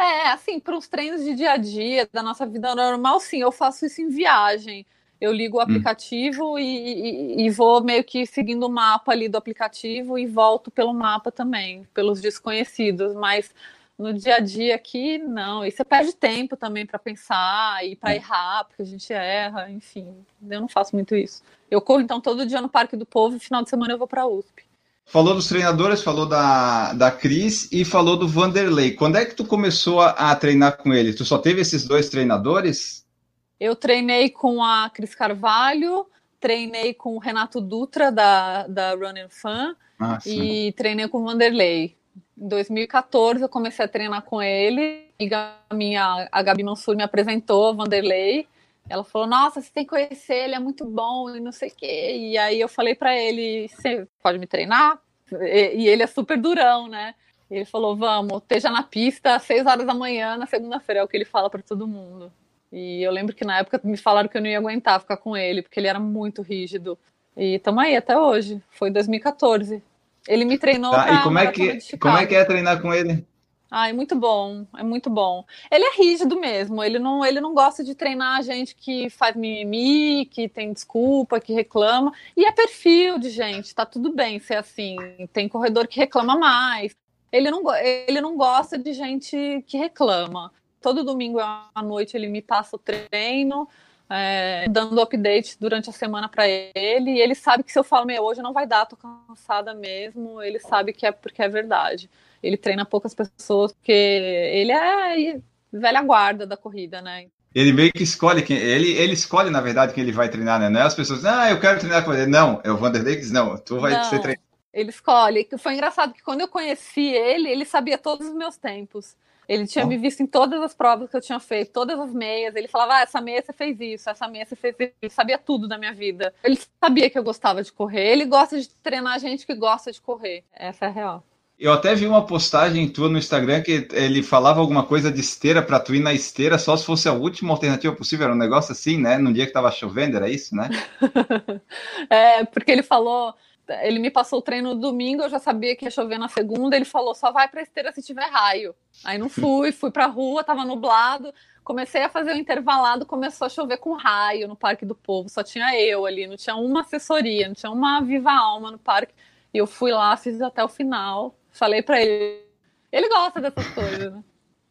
É, assim, para os treinos de dia a dia, da nossa vida normal, sim, eu faço isso em viagem eu ligo o hum. aplicativo hum. e, e, e, vou meio que seguindo o mapa ali do aplicativo e volto pelo mapa também, pelos desconhecidos, mas no dia a dia aqui, não. E você perde tempo também para pensar e para é. errar, porque a gente erra, enfim. Eu não faço muito isso. Eu corro então todo dia no Parque do Povo e final de semana eu vou para a USP. Falou dos treinadores, falou da, da Cris e falou do Vanderlei. Quando é que tu começou a, a treinar com ele? Tu só teve esses dois treinadores? Eu treinei com a Cris Carvalho, treinei com o Renato Dutra, da, da Running Fan, ah, e treinei com o Vanderlei. Em 2014 eu comecei a treinar com ele, e a, minha, a Gabi Mansur me apresentou, Vanderlei, ela falou, nossa, você tem que conhecer, ele é muito bom, e não sei o quê. E aí eu falei para ele, você pode me treinar? E, e ele é super durão, né? Ele falou, vamos, esteja na pista às 6 horas da manhã, na segunda-feira, é o que ele fala para todo mundo. E eu lembro que na época me falaram que eu não ia aguentar ficar com ele, porque ele era muito rígido. E estamos aí até hoje. Foi 2014. Ele me treinou. Tá, e como é, que, como é que é treinar com ele? É muito bom, é muito bom. Ele é rígido mesmo, ele não, ele não gosta de treinar gente que faz mimimi, que tem desculpa, que reclama. E é perfil de gente, tá tudo bem ser assim. Tem corredor que reclama mais. Ele não, ele não gosta de gente que reclama todo domingo à noite ele me passa o treino, é, dando update durante a semana para ele. E ele sabe que se eu falo, meu, hoje não vai dar, tô cansada mesmo. Ele sabe que é porque é verdade. Ele treina poucas pessoas porque ele é velha guarda da corrida, né? Ele meio que escolhe quem. Ele, ele escolhe, na verdade, quem ele vai treinar, né? Não é as pessoas, ah, eu quero treinar com ele. Não, é o Vanderlei que diz, não, tu vai não, ser treinado. Ele escolhe. Foi engraçado que quando eu conheci ele, ele sabia todos os meus tempos. Ele tinha me visto em todas as provas que eu tinha feito, todas as meias. Ele falava: ah, essa meia você fez isso, essa meia você fez isso. Ele sabia tudo da minha vida. Ele sabia que eu gostava de correr. Ele gosta de treinar gente que gosta de correr. Essa é a real. Eu até vi uma postagem tua no Instagram que ele falava alguma coisa de esteira para tu ir na esteira só se fosse a última alternativa possível. Era um negócio assim, né? Num dia que tava chovendo, era isso, né? é, porque ele falou ele me passou o treino no domingo, eu já sabia que ia chover na segunda, ele falou, só vai pra esteira se tiver raio. Aí não fui, fui pra rua, tava nublado, comecei a fazer o intervalado, começou a chover com raio no Parque do Povo, só tinha eu ali, não tinha uma assessoria, não tinha uma viva alma no parque. E eu fui lá, fiz até o final, falei para ele. Ele gosta dessas coisas, né?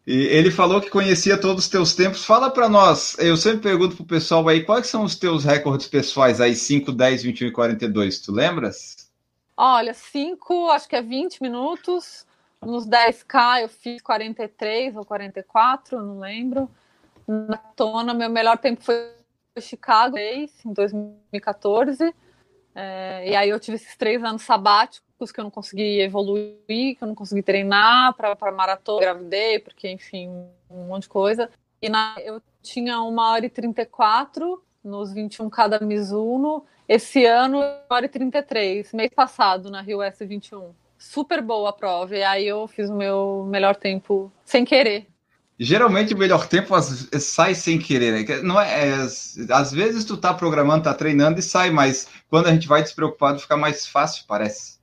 E ele falou que conhecia todos os teus tempos. Fala para nós, eu sempre pergunto pro pessoal aí, quais são os teus recordes pessoais aí, 5, 10, 21 e 42, tu lembras? Olha, 5, acho que é 20 minutos. Nos 10K eu fiz 43 ou 44, não lembro. Na tona, meu melhor tempo foi Chicago em 2014. É, e aí eu tive esses três anos sabáticos que eu não consegui evoluir, que eu não consegui treinar para maratona, gravidei, porque, enfim, um monte de coisa. E na, eu tinha uma hora e 34 nos 21K da Mizuno. Esse ano, uma hora e 33, mês passado, na Rio S21. Super boa a prova. E aí eu fiz o meu melhor tempo sem querer. Geralmente o melhor tempo sai sem querer, né? Não é, é, às vezes tu tá programando, tá treinando e sai, mas quando a gente vai despreocupado fica mais fácil, parece.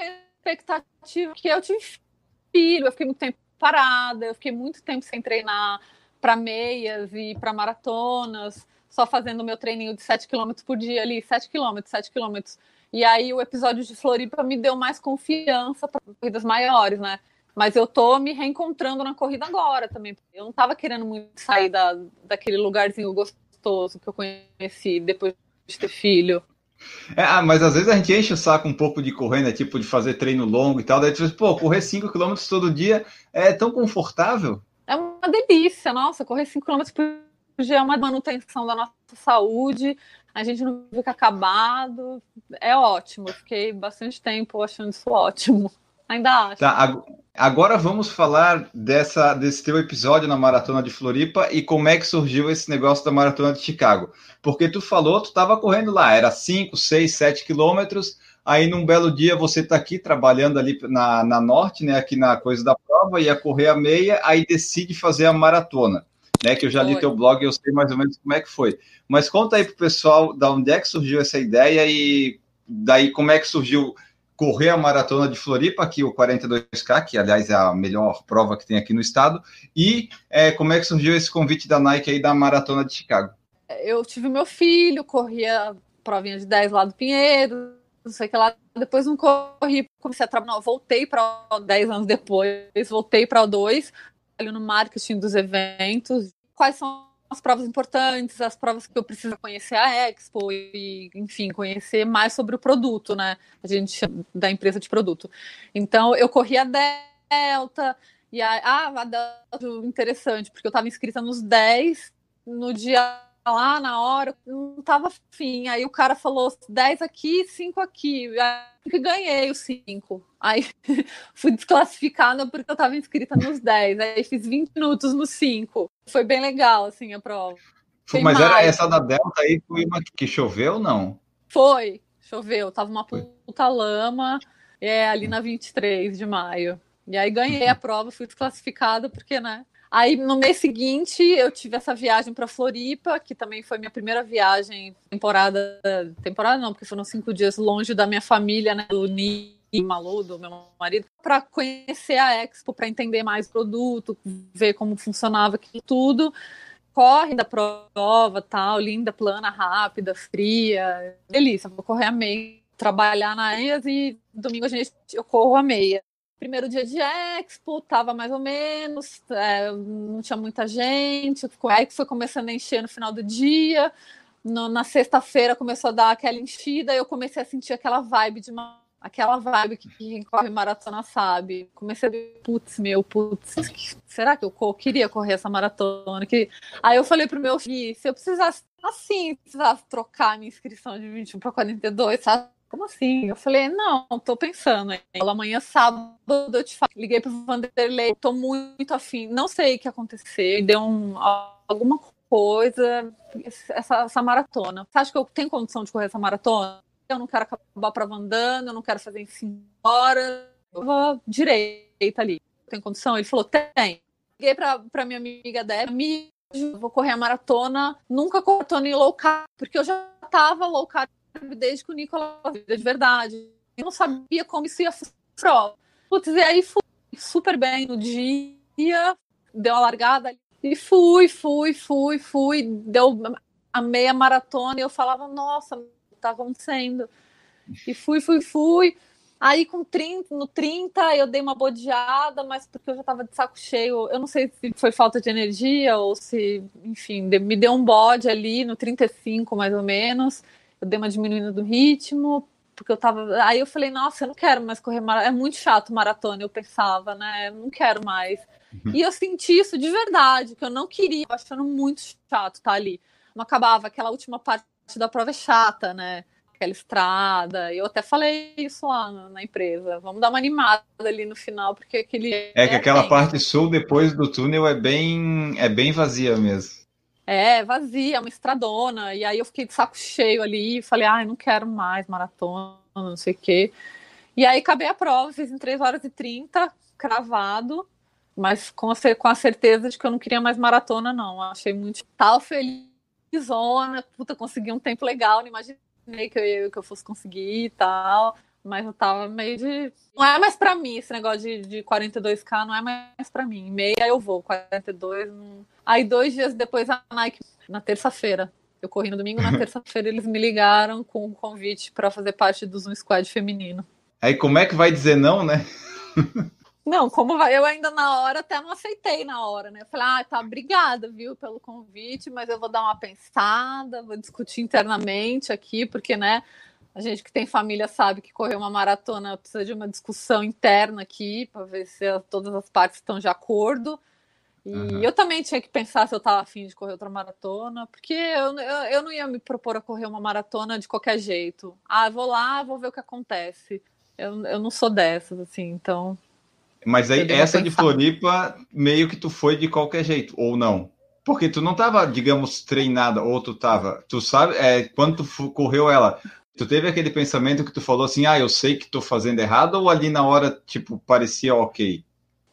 É, expectativa que eu tive filho, eu fiquei muito tempo parada, eu fiquei muito tempo sem treinar para meias e para maratonas, só fazendo meu treininho de 7 km por dia ali, 7 km, 7 km. E aí o episódio de Floripa me deu mais confiança para corridas maiores, né? Mas eu tô me reencontrando na corrida agora também. Eu não tava querendo muito sair da, daquele lugarzinho gostoso que eu conheci depois de ter filho. É, ah, mas às vezes a gente enche o saco um pouco de correr, né? Tipo, de fazer treino longo e tal. Daí tu diz, pô, correr 5 km todo dia é tão confortável. É uma delícia, nossa, correr 5 km por dia é uma manutenção da nossa saúde. A gente não fica acabado. É ótimo. Eu fiquei bastante tempo achando isso ótimo. Ainda acho. Tá, agora vamos falar dessa, desse teu episódio na Maratona de Floripa e como é que surgiu esse negócio da Maratona de Chicago. Porque tu falou, tu estava correndo lá, era 5, 6, 7 quilômetros, aí num belo dia você está aqui trabalhando ali na, na norte, né, aqui na coisa da prova, ia correr a meia, aí decide fazer a maratona. Né, que eu já li foi. teu blog e eu sei mais ou menos como é que foi. Mas conta aí pro pessoal da onde é que surgiu essa ideia e daí como é que surgiu correr a maratona de Floripa, aqui o 42K, que aliás é a melhor prova que tem aqui no estado, e é, como é que surgiu esse convite da Nike aí da maratona de Chicago? Eu tive meu filho, corria provinha de 10 lá do Pinheiro, não sei o que lá, depois não corri, comecei a trabalhar, voltei para 10 anos depois, voltei para o 2, no marketing dos eventos, quais são as provas importantes, as provas que eu preciso conhecer a Expo e, enfim, conhecer mais sobre o produto, né? A gente da empresa de produto. Então, eu corri a Delta e a, ah, a Delta interessante, porque eu estava inscrita nos 10 no dia lá na hora, não tava afim. Aí o cara falou 10 aqui, 5 aqui. Aí ganhei os 5. Aí fui desclassificada porque eu tava inscrita nos 10. Aí fiz 20 minutos nos 5. Foi bem legal, assim, a prova. Foi Mas mais. era essa da Delta aí, foi uma que choveu ou não? Foi, choveu. Tava uma puta foi. lama é, ali na 23 de maio. E aí ganhei a prova, fui desclassificada, porque, né? Aí no mês seguinte eu tive essa viagem para Floripa, que também foi minha primeira viagem temporada, temporada não, porque foram cinco dias longe da minha família, né, do Ni Malu, do meu marido, para conhecer a Expo, para entender mais o produto, ver como funcionava aquilo tudo. Corre da prova, tal, linda, plana, rápida, fria, delícia. Vou correr a meia, trabalhar na EAS e domingo a gente eu corro a meia primeiro dia de Expo, tava mais ou menos, é, não tinha muita gente, a Expo foi começando a encher no final do dia, no, na sexta-feira começou a dar aquela enchida, e eu comecei a sentir aquela vibe de uma, aquela vibe que quem corre maratona sabe. Comecei a putz, meu, putz, será que eu queria correr essa maratona? Que... Aí eu falei pro meu filho, se eu precisasse, assim, precisasse trocar minha inscrição de 21 para 42, sabe? Como assim? Eu falei, não, tô pensando. Amanhã, sábado, eu te falo. Liguei pro Vanderlei, tô muito afim, não sei o que aconteceu, deu um, alguma coisa, essa, essa maratona. Você acha que eu tenho condição de correr essa maratona? Eu não quero acabar prova andando, eu não quero fazer em cinco horas, eu vou direita ali. Tem condição? Ele falou, tem. Liguei pra, pra minha amiga Deb, vou correr a maratona, nunca cortando em low carb, porque eu já tava low carb desde que o Nicolas de verdade. Eu não sabia como isso ia funcionar. Putz, e aí fui super bem no dia, deu a largada e fui, fui, fui, fui. Deu a meia maratona e eu falava, nossa, tá acontecendo. E fui, fui, fui. Aí com 30, no 30 eu dei uma bodeada, mas porque eu já tava de saco cheio. Eu não sei se foi falta de energia ou se, enfim, me deu um bode ali no 35 mais ou menos eu dei uma diminuída do ritmo, porque eu tava. Aí eu falei, nossa, eu não quero mais correr maratona. É muito chato maratona, eu pensava, né? Eu não quero mais. Uhum. E eu senti isso de verdade, que eu não queria, achando muito chato estar tá ali. Não acabava, aquela última parte da prova é chata, né? aquela estrada. Eu até falei isso lá na, na, empresa. Vamos dar uma animada ali no final, porque aquele. É que é aquela parte sul depois do túnel é bem, é bem vazia mesmo. É, vazia, uma estradona. E aí eu fiquei de saco cheio ali falei, ah, eu não quero mais maratona, não sei o quê. E aí acabei a prova, fiz em 3 horas e 30, cravado, mas com a, com a certeza de que eu não queria mais maratona, não. Achei muito tal felizona, puta, consegui um tempo legal, não imaginei que eu, que eu fosse conseguir e tal. Mas eu tava meio de. Não é mais pra mim esse negócio de, de 42K, não é mais pra mim. Meia eu vou, 42. Não... Aí, dois dias depois, a Nike, na terça-feira, eu corri no domingo, na terça-feira eles me ligaram com um convite para fazer parte do Zoom Squad feminino. Aí como é que vai dizer não, né? Não, como vai? Eu ainda na hora até não aceitei na hora, né? Eu falei, ah, tá, obrigada, viu, pelo convite, mas eu vou dar uma pensada, vou discutir internamente aqui, porque, né, a gente que tem família sabe que correr uma maratona precisa de uma discussão interna aqui, para ver se todas as partes estão de acordo. E uhum. eu também tinha que pensar se eu estava afim de correr outra maratona, porque eu, eu, eu, não ia me propor a correr uma maratona de qualquer jeito. Ah, vou lá, vou ver o que acontece. Eu, eu não sou dessas, assim, então. Mas aí, essa de Floripa, meio que tu foi de qualquer jeito, ou não? Porque tu não estava, digamos, treinada, ou tu estava. Tu sabe, é, quando tu correu ela, tu teve aquele pensamento que tu falou assim, ah, eu sei que estou fazendo errado, ou ali na hora, tipo, parecia ok?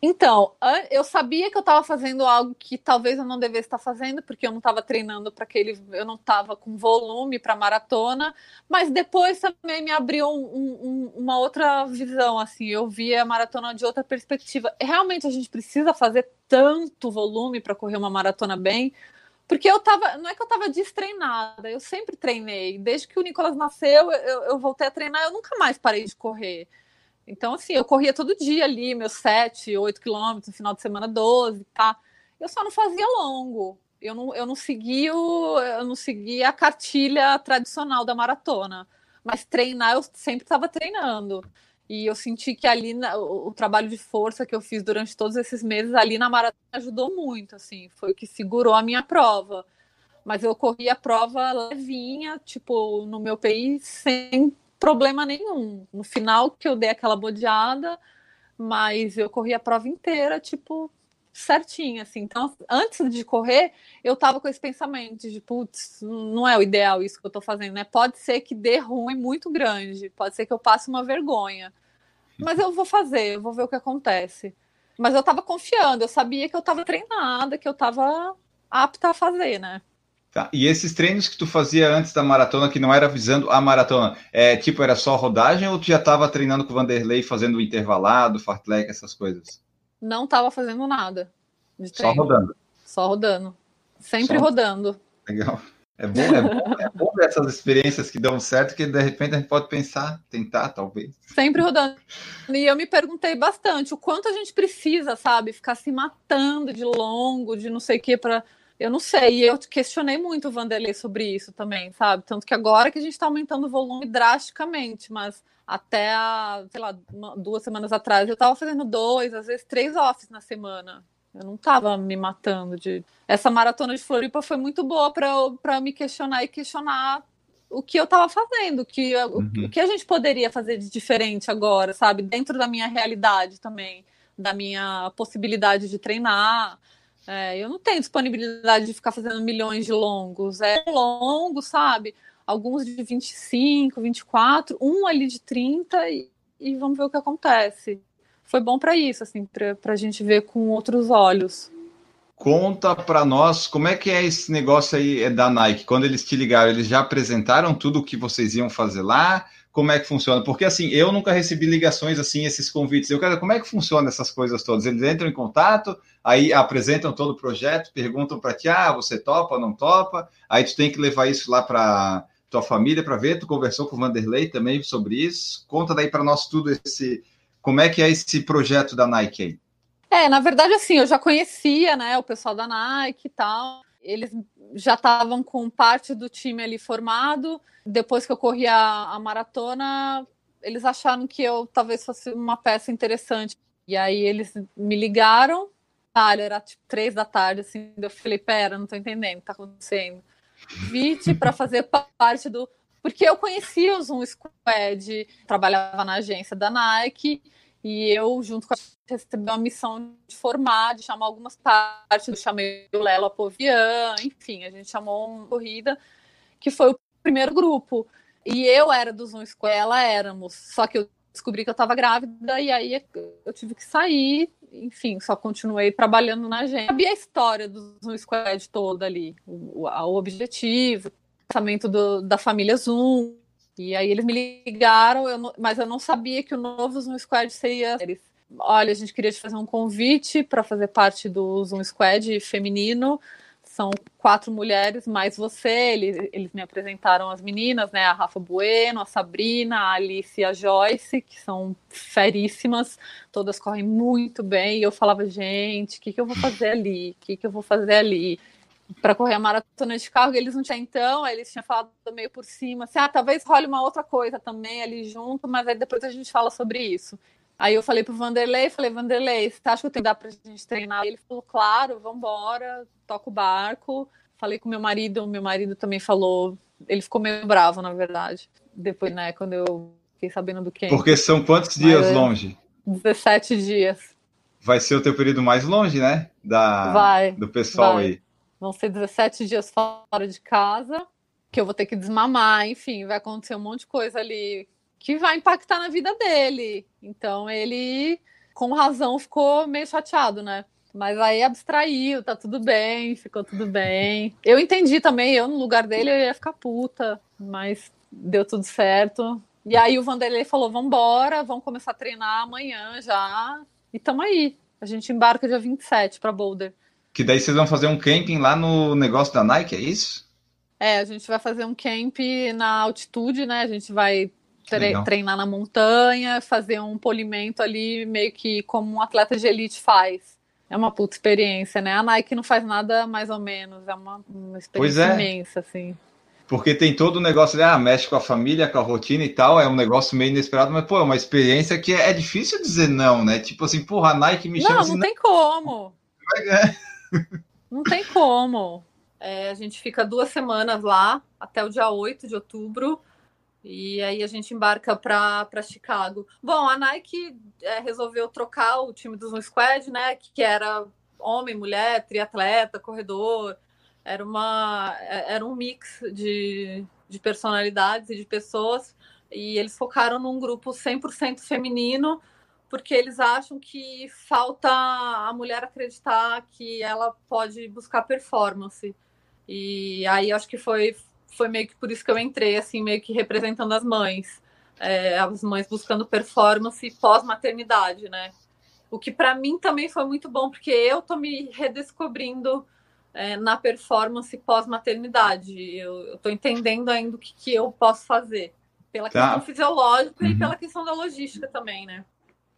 Então, eu sabia que eu estava fazendo algo que talvez eu não devesse estar fazendo, porque eu não estava treinando para aquele, eu não estava com volume para maratona, mas depois também me abriu um, um, uma outra visão, assim, eu vi a maratona de outra perspectiva. Realmente a gente precisa fazer tanto volume para correr uma maratona bem, porque eu tava, não é que eu estava destreinada, eu sempre treinei, desde que o Nicolas nasceu, eu, eu voltei a treinar, eu nunca mais parei de correr. Então, assim, eu corria todo dia ali, meus 7, 8 quilômetros, no final de semana 12, tá? Eu só não fazia longo. Eu não, eu não seguia o, eu não seguia a cartilha tradicional da maratona. Mas treinar, eu sempre estava treinando. E eu senti que ali na, o, o, trabalho de força que eu fiz durante todos esses meses ali na maratona ajudou muito, assim, foi o que segurou a minha prova. Mas eu corri a prova levinha, tipo, no meu país, sem problema nenhum. No final que eu dei aquela bodeada, mas eu corri a prova inteira, tipo, certinho, assim. Então, antes de correr, eu tava com esse pensamento de, putz, não é o ideal isso que eu tô fazendo, né? Pode ser que dê ruim muito grande, pode ser que eu passe uma vergonha. Mas eu vou fazer, eu vou ver o que acontece. Mas eu tava confiando, eu sabia que eu tava treinada, que eu tava apta a fazer, né? Tá. E esses treinos que tu fazia antes da maratona, que não era visando a maratona, é tipo, era só rodagem ou tu já estava treinando com o Vanderlei, fazendo intervalado, fartlek, essas coisas? Não estava fazendo nada. Só rodando. Só rodando. Sempre só... rodando. Legal. É bom, é bom, é bom ver essas experiências que dão certo, que de repente a gente pode pensar, tentar, talvez. Sempre rodando. E eu me perguntei bastante o quanto a gente precisa, sabe, ficar se matando de longo, de não sei o que, para eu não sei, e eu questionei muito o Vanderlei sobre isso também, sabe? Tanto que agora que a gente está aumentando o volume drasticamente, mas até, a, sei lá, uma, duas semanas atrás eu estava fazendo dois, às vezes três offs na semana. Eu não estava me matando de. Essa maratona de Floripa foi muito boa para me questionar e questionar o que eu estava fazendo, que, uhum. o, o que a gente poderia fazer de diferente agora, sabe? Dentro da minha realidade também, da minha possibilidade de treinar. É, eu não tenho disponibilidade de ficar fazendo milhões de longos. É longo, sabe? Alguns de 25, 24, um ali de 30 e, e vamos ver o que acontece. Foi bom para isso, assim, para a gente ver com outros olhos. Conta para nós como é que é esse negócio aí da Nike. Quando eles te ligaram, eles já apresentaram tudo o que vocês iam fazer lá? Como é que funciona? Porque assim, eu nunca recebi ligações assim, esses convites. Eu quero, como é que funciona essas coisas todas? Eles entram em contato, aí apresentam todo o projeto, perguntam para ti, ah, você topa ou não topa? Aí tu tem que levar isso lá para tua família para ver. Tu conversou com o Vanderlei também sobre isso. Conta daí para nós tudo esse, como é que é esse projeto da Nike aí? É, na verdade, assim, eu já conhecia, né, o pessoal da Nike e tal eles já estavam com parte do time ali formado. Depois que eu corri a, a, maratona, eles acharam que eu talvez fosse uma peça interessante. E aí eles me ligaram. Ah, era tipo três da tarde, assim. Eu falei, pera, não tô entendendo o que tá acontecendo. Vite para fazer parte do Porque eu conhecia o Zoom Squad, trabalhava na agência da Nike, e eu, junto com a recebi uma missão de formar, de chamar algumas partes, eu chamei o Lelo Apovian, enfim, a gente chamou uma corrida, que foi o primeiro grupo. E eu era do Zoom Squad, ela éramos, só que eu descobri que eu estava grávida e aí eu tive que sair, enfim, só continuei trabalhando na agência. Sabia a história do Zoom Squad toda ali, o, o objetivo, o pensamento do, da família Zoom, e aí eles me ligaram, eu mas eu não sabia que o novo Zoom Squad seria. Eles, Olha, a gente queria te fazer um convite para fazer parte do Zoom Squad feminino. São quatro mulheres, mais você. Eles, eles me apresentaram as meninas, né? A Rafa Bueno, a Sabrina, a Alice e a Joyce, que são feríssimas. Todas correm muito bem. E eu falava, gente, o que, que eu vou fazer ali? O que, que eu vou fazer ali? para correr a maratona de carro, eles não tinham então, eles tinham falado meio por cima, assim, ah, talvez role uma outra coisa também ali junto, mas aí depois a gente fala sobre isso. Aí eu falei pro Vanderlei, falei, Vanderlei, você acha que eu tenho que dar pra gente treinar? Ele falou, claro, vambora, toca o barco. Falei com meu marido, meu marido também falou, ele ficou meio bravo, na verdade, depois, né, quando eu fiquei sabendo do que. Porque são quantos dias mas, longe? 17 dias. Vai ser o teu período mais longe, né? Da, vai, do pessoal vai. aí. Vão ser 17 dias fora de casa, que eu vou ter que desmamar, enfim, vai acontecer um monte de coisa ali que vai impactar na vida dele. Então ele, com razão, ficou meio chateado, né? Mas aí abstraiu, tá tudo bem, ficou tudo bem. Eu entendi também, eu no lugar dele eu ia ficar puta, mas deu tudo certo. E aí o Vanderlei falou: vambora, vamos começar a treinar amanhã já. E tamo aí. A gente embarca dia 27 para Boulder. Que daí vocês vão fazer um camping lá no negócio da Nike, é isso? É, a gente vai fazer um camp na altitude, né? A gente vai tre treinar na montanha, fazer um polimento ali, meio que como um atleta de elite faz. É uma puta experiência, né? A Nike não faz nada mais ou menos, é uma, uma experiência é. imensa, assim. Porque tem todo o negócio de, ah, mexe com a família, com a rotina e tal, é um negócio meio inesperado, mas, pô, é uma experiência que é, difícil dizer não, né? Tipo assim, porra, a Nike me chama Não, assim, não tem como. É. Não tem como. É, a gente fica duas semanas lá, até o dia 8 de outubro, e aí a gente embarca para Chicago. Bom, a Nike é, resolveu trocar o time do Zoom Squad, né? Que era homem, mulher, triatleta, corredor. Era, uma, é, era um mix de, de personalidades e de pessoas. E eles focaram num grupo 100% feminino, porque eles acham que falta a mulher acreditar que ela pode buscar performance. E aí acho que foi, foi meio que por isso que eu entrei, assim, meio que representando as mães. É, as mães buscando performance pós-maternidade, né? O que para mim também foi muito bom, porque eu tô me redescobrindo é, na performance pós-maternidade. Eu, estou entendendo ainda o que, que eu posso fazer. Pela tá. questão fisiológica uhum. e pela questão da logística também, né?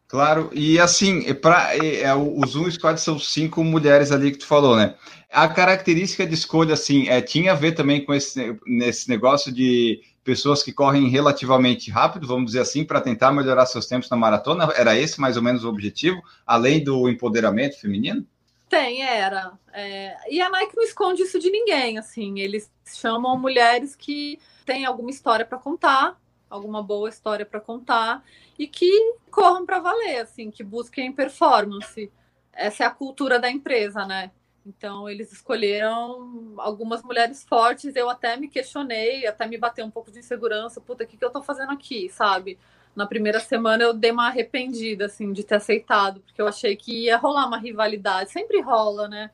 Claro, e assim, para é, o Zoom Squad são cinco mulheres ali que tu falou, né? A característica de escolha, assim, é, tinha a ver também com esse nesse negócio de pessoas que correm relativamente rápido, vamos dizer assim, para tentar melhorar seus tempos na maratona? Era esse mais ou menos o objetivo, além do empoderamento feminino? Tem, era. É, e a Nike não esconde isso de ninguém, assim, eles chamam mulheres que têm alguma história para contar, alguma boa história para contar e que corram para valer, assim, que busquem performance. Essa é a cultura da empresa, né? Então eles escolheram algumas mulheres fortes. Eu até me questionei, até me bateu um pouco de insegurança. Puta, o que, que eu tô fazendo aqui, sabe? Na primeira semana eu dei uma arrependida, assim, de ter aceitado, porque eu achei que ia rolar uma rivalidade. Sempre rola, né?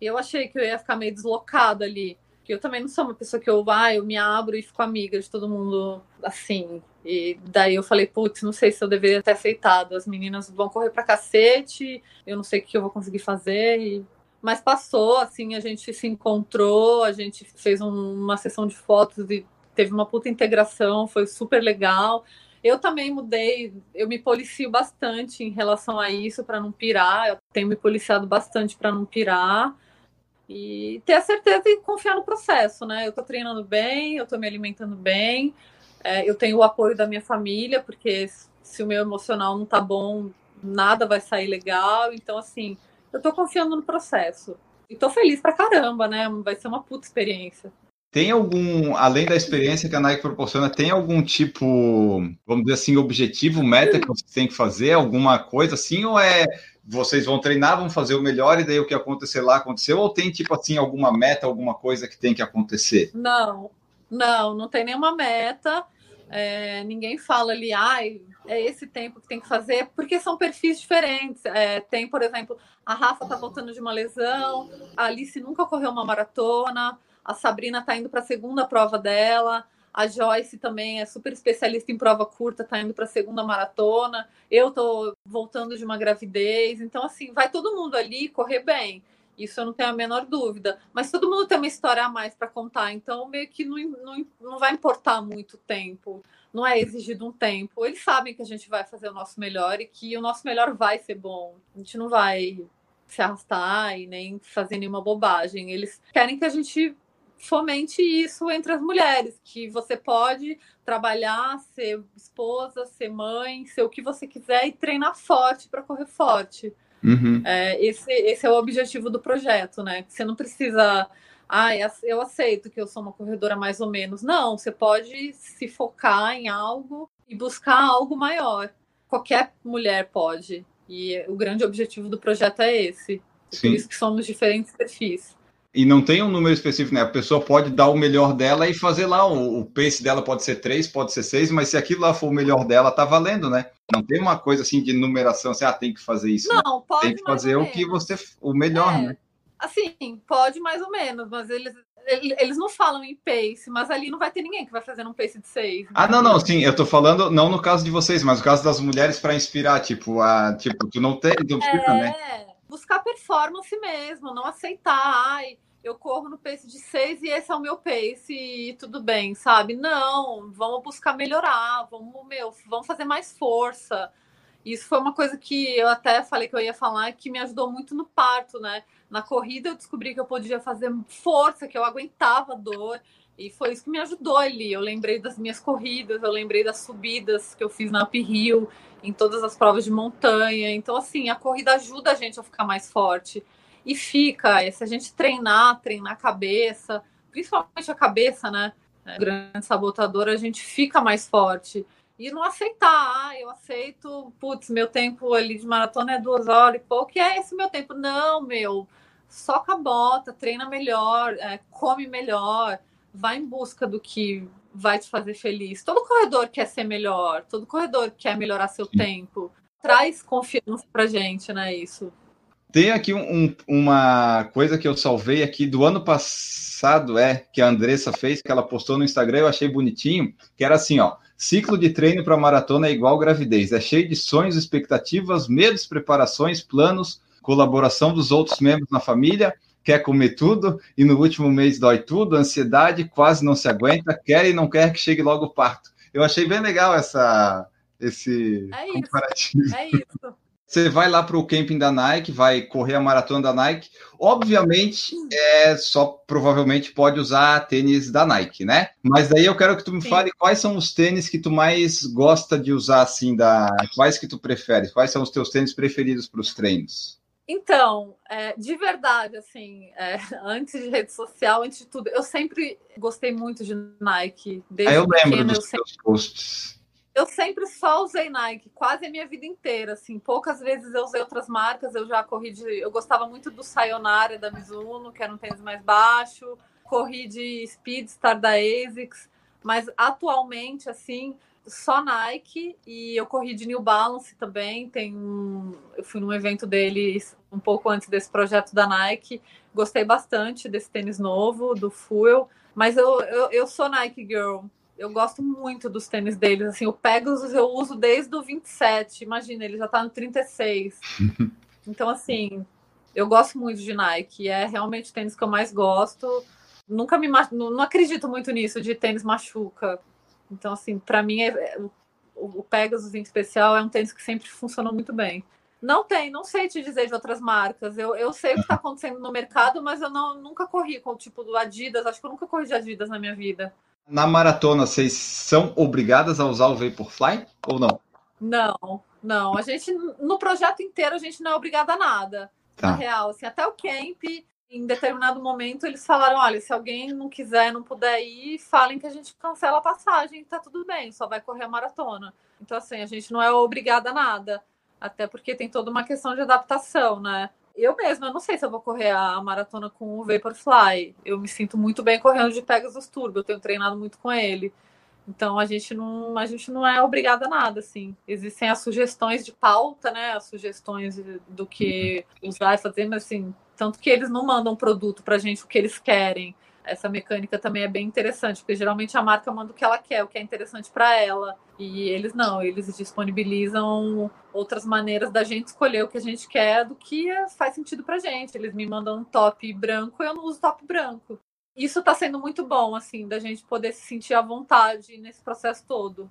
E eu achei que eu ia ficar meio deslocada ali. Porque eu também não sou uma pessoa que eu, ah, eu me abro e fico amiga de todo mundo assim. E daí eu falei, putz, não sei se eu deveria ter aceitado. As meninas vão correr pra cacete, eu não sei o que eu vou conseguir fazer. E... Mas passou, assim, a gente se encontrou, a gente fez um, uma sessão de fotos e teve uma puta integração, foi super legal. Eu também mudei, eu me policio bastante em relação a isso para não pirar. Eu tenho me policiado bastante para não pirar e ter a certeza e confiar no processo, né? Eu tô treinando bem, eu tô me alimentando bem, é, eu tenho o apoio da minha família, porque se o meu emocional não tá bom, nada vai sair legal. Então, assim, eu tô confiando no processo. E tô feliz pra caramba, né? Vai ser uma puta experiência. Tem algum, além da experiência que a Nike proporciona, tem algum tipo, vamos dizer assim, objetivo, meta que você tem que fazer, alguma coisa assim, ou é vocês vão treinar, vão fazer o melhor e daí o que acontecer lá aconteceu? Ou tem tipo assim alguma meta, alguma coisa que tem que acontecer? Não, não, não tem nenhuma meta. É, ninguém fala ali, ai, é esse tempo que tem que fazer, porque são perfis diferentes. É, tem, por exemplo, a Rafa tá voltando de uma lesão, a Alice nunca correu uma maratona, a Sabrina tá indo para a segunda prova dela. A Joyce também é super especialista em prova curta, tá indo para a segunda maratona. Eu tô voltando de uma gravidez. Então, assim, vai todo mundo ali correr bem. Isso eu não tenho a menor dúvida. Mas todo mundo tem uma história a mais para contar. Então, meio que não, não, não vai importar muito tempo. Não é exigido um tempo. Eles sabem que a gente vai fazer o nosso melhor e que o nosso melhor vai ser bom. A gente não vai se arrastar e nem fazer nenhuma bobagem. Eles querem que a gente fomente isso entre as mulheres, que você pode trabalhar, ser esposa, ser mãe, ser o que você quiser e treinar forte para correr forte. Uhum. É, esse, esse é o objetivo do projeto, né? Você não precisa. Ah, eu aceito que eu sou uma corredora mais ou menos. Não, você pode se focar em algo e buscar algo maior. Qualquer mulher pode. E o grande objetivo do projeto é esse. Sim. Por isso que somos diferentes perfis e não tem um número específico, né? A pessoa pode dar o melhor dela e fazer lá, o, o pace dela pode ser 3, pode ser 6, mas se aquilo lá for o melhor dela, tá valendo, né? Não tem uma coisa assim de numeração, assim, ah, tem que fazer isso. Não, né? pode Tem que fazer o que você, o melhor, é, né? Assim, pode mais ou menos, mas eles, eles não falam em pace, mas ali não vai ter ninguém que vai fazer um pace de 6. Né? Ah, não, não, sim, eu tô falando não no caso de vocês, mas no caso das mulheres para inspirar, tipo, a, tipo, tu não tem, tu é, fica, né? Buscar performance mesmo, não aceitar, ai, eu corro no pace de 6 e esse é o meu pace e tudo bem, sabe? Não, vamos buscar melhorar, vamos, meu, vamos fazer mais força. Isso foi uma coisa que eu até falei que eu ia falar que me ajudou muito no parto, né? Na corrida eu descobri que eu podia fazer força, que eu aguentava dor. E foi isso que me ajudou ali. Eu lembrei das minhas corridas, eu lembrei das subidas que eu fiz na uphill, em todas as provas de montanha. Então, assim, a corrida ajuda a gente a ficar mais forte e fica. Se a gente treinar, treinar a cabeça, principalmente a cabeça, né? É, grande sabotador, a gente fica mais forte. E não aceitar, ah, eu aceito, putz, meu tempo ali de maratona é duas horas e pouco, e é esse meu tempo. Não, meu, soca a bota, treina melhor, é, come melhor, vai em busca do que vai te fazer feliz. Todo corredor quer ser melhor, todo corredor quer melhorar seu Sim. tempo. Traz confiança pra gente, né? Isso. Tem aqui um, uma coisa que eu salvei aqui do ano passado, é, que a Andressa fez, que ela postou no Instagram, eu achei bonitinho, que era assim, ó, ciclo de treino para maratona é igual gravidez, é cheio de sonhos, expectativas, medos, preparações, planos, colaboração dos outros membros na família, quer comer tudo e no último mês dói tudo, ansiedade, quase não se aguenta, quer e não quer que chegue logo o parto. Eu achei bem legal essa, esse é comparativo. Isso, é isso. Você vai lá para o camping da Nike, vai correr a maratona da Nike. Obviamente, é só provavelmente pode usar tênis da Nike, né? Mas daí eu quero que tu me Sim. fale quais são os tênis que tu mais gosta de usar, assim, da quais que tu prefere? Quais são os teus tênis preferidos para os treinos? Então, é, de verdade, assim, é, antes de rede social, antes de tudo, eu sempre gostei muito de Nike. Desde ah, eu lembro dos teus sempre... posts eu sempre só usei Nike, quase a minha vida inteira, assim. Poucas vezes eu usei outras marcas, eu já corri de... Eu gostava muito do Sayonara da Mizuno, que era um tênis mais baixo. Corri de Speedstar da ASICS. Mas atualmente, assim, só Nike. E eu corri de New Balance também. Tem um... Eu fui num evento deles um pouco antes desse projeto da Nike. Gostei bastante desse tênis novo, do Fuel. Mas eu, eu, eu sou Nike Girl eu gosto muito dos tênis deles. Assim, o Pegasus eu uso desde o 27. Imagina, ele já tá no 36. então, assim, eu gosto muito de Nike. É realmente o tênis que eu mais gosto. Nunca me não, não acredito muito nisso de tênis machuca. Então, assim, para mim, é, é, o, o Pegasus em especial é um tênis que sempre funcionou muito bem. Não tem, não sei te dizer de outras marcas. Eu, eu sei o que está acontecendo no mercado, mas eu não, nunca corri com o tipo do Adidas. Acho que eu nunca corri de Adidas na minha vida. Na maratona, vocês são obrigadas a usar o Vaporfly ou não? Não, não. A gente, no projeto inteiro, a gente não é obrigada a nada. Tá. Na real, assim, até o camp, em determinado momento eles falaram: olha, se alguém não quiser, não puder ir, falem que a gente cancela a passagem, tá tudo bem, só vai correr a maratona. Então, assim, a gente não é obrigada a nada, até porque tem toda uma questão de adaptação, né? Eu mesma, eu não sei se eu vou correr a maratona com o Vaporfly. Eu me sinto muito bem correndo de Pegasus Turbo, eu tenho treinado muito com ele. Então a gente não, a gente não é obrigada a nada, assim. Existem as sugestões de pauta, né? As sugestões do que usar e fazer, mas assim, tanto que eles não mandam produto pra gente o que eles querem. Essa mecânica também é bem interessante, porque geralmente a marca manda o que ela quer, o que é interessante para ela. E eles não, eles disponibilizam outras maneiras da gente escolher o que a gente quer do que faz sentido pra gente. Eles me mandam um top branco, eu não uso top branco isso está sendo muito bom, assim, da gente poder se sentir à vontade nesse processo todo.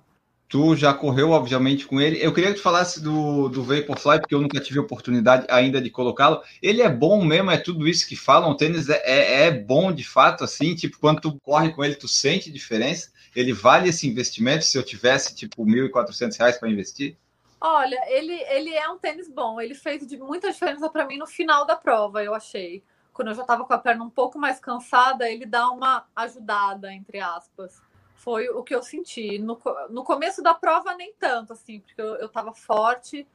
Tu já correu, obviamente, com ele. Eu queria que tu falasse do, do Vaporfly, porque eu nunca tive oportunidade ainda de colocá-lo. Ele é bom mesmo, é tudo isso que falam. O tênis é, é, é, bom de fato, assim, tipo, quando tu corre com ele, tu sente diferença. Ele vale esse investimento se eu tivesse, tipo, R$ 1.400 para investir? Olha, ele, ele é um tênis bom. Ele fez de muita diferença para mim no final da prova, eu achei quando eu já estava com a perna um pouco mais cansada, ele dá uma ajudada, entre aspas. Foi o que eu senti. No, no começo da prova, nem tanto, assim, porque eu estava forte,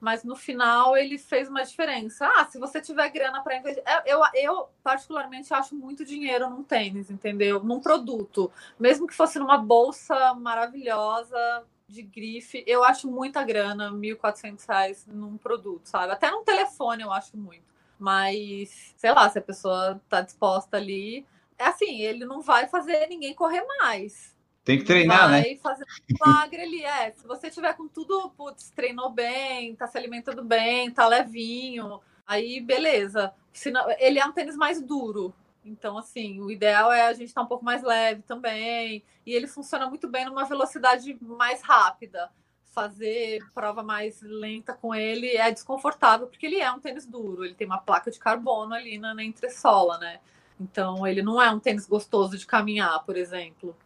mas no final ele fez uma diferença. Ah, se você tiver grana para investir. É, eu, eu, particularmente, acho muito dinheiro num tênis, entendeu? Num produto. Mesmo que fosse numa bolsa maravilhosa, de grife, eu acho muita grana, R$ 1.400 num produto, sabe? Até num telefone eu acho muito. Mas, sei lá, se a pessoa tá disposta ali. É assim, ele não vai fazer ninguém correr mais. Tem que treinar, vai né? Vai fazer milagre ali, é. Se você tiver com tudo, putz, treinou bem, tá se alimentando bem, tá levinho, aí beleza. Senão, ele é um tênis mais duro. Então, assim, o ideal é a gente estar tá um pouco mais leve também. E ele funciona muito bem numa velocidade mais rápida fazer prova mais lenta com ele é desconfortável, porque ele é um tênis duro, ele tem uma placa de carbono ali na, na entressola, né? Então ele não é um tênis gostoso de caminhar, por exemplo.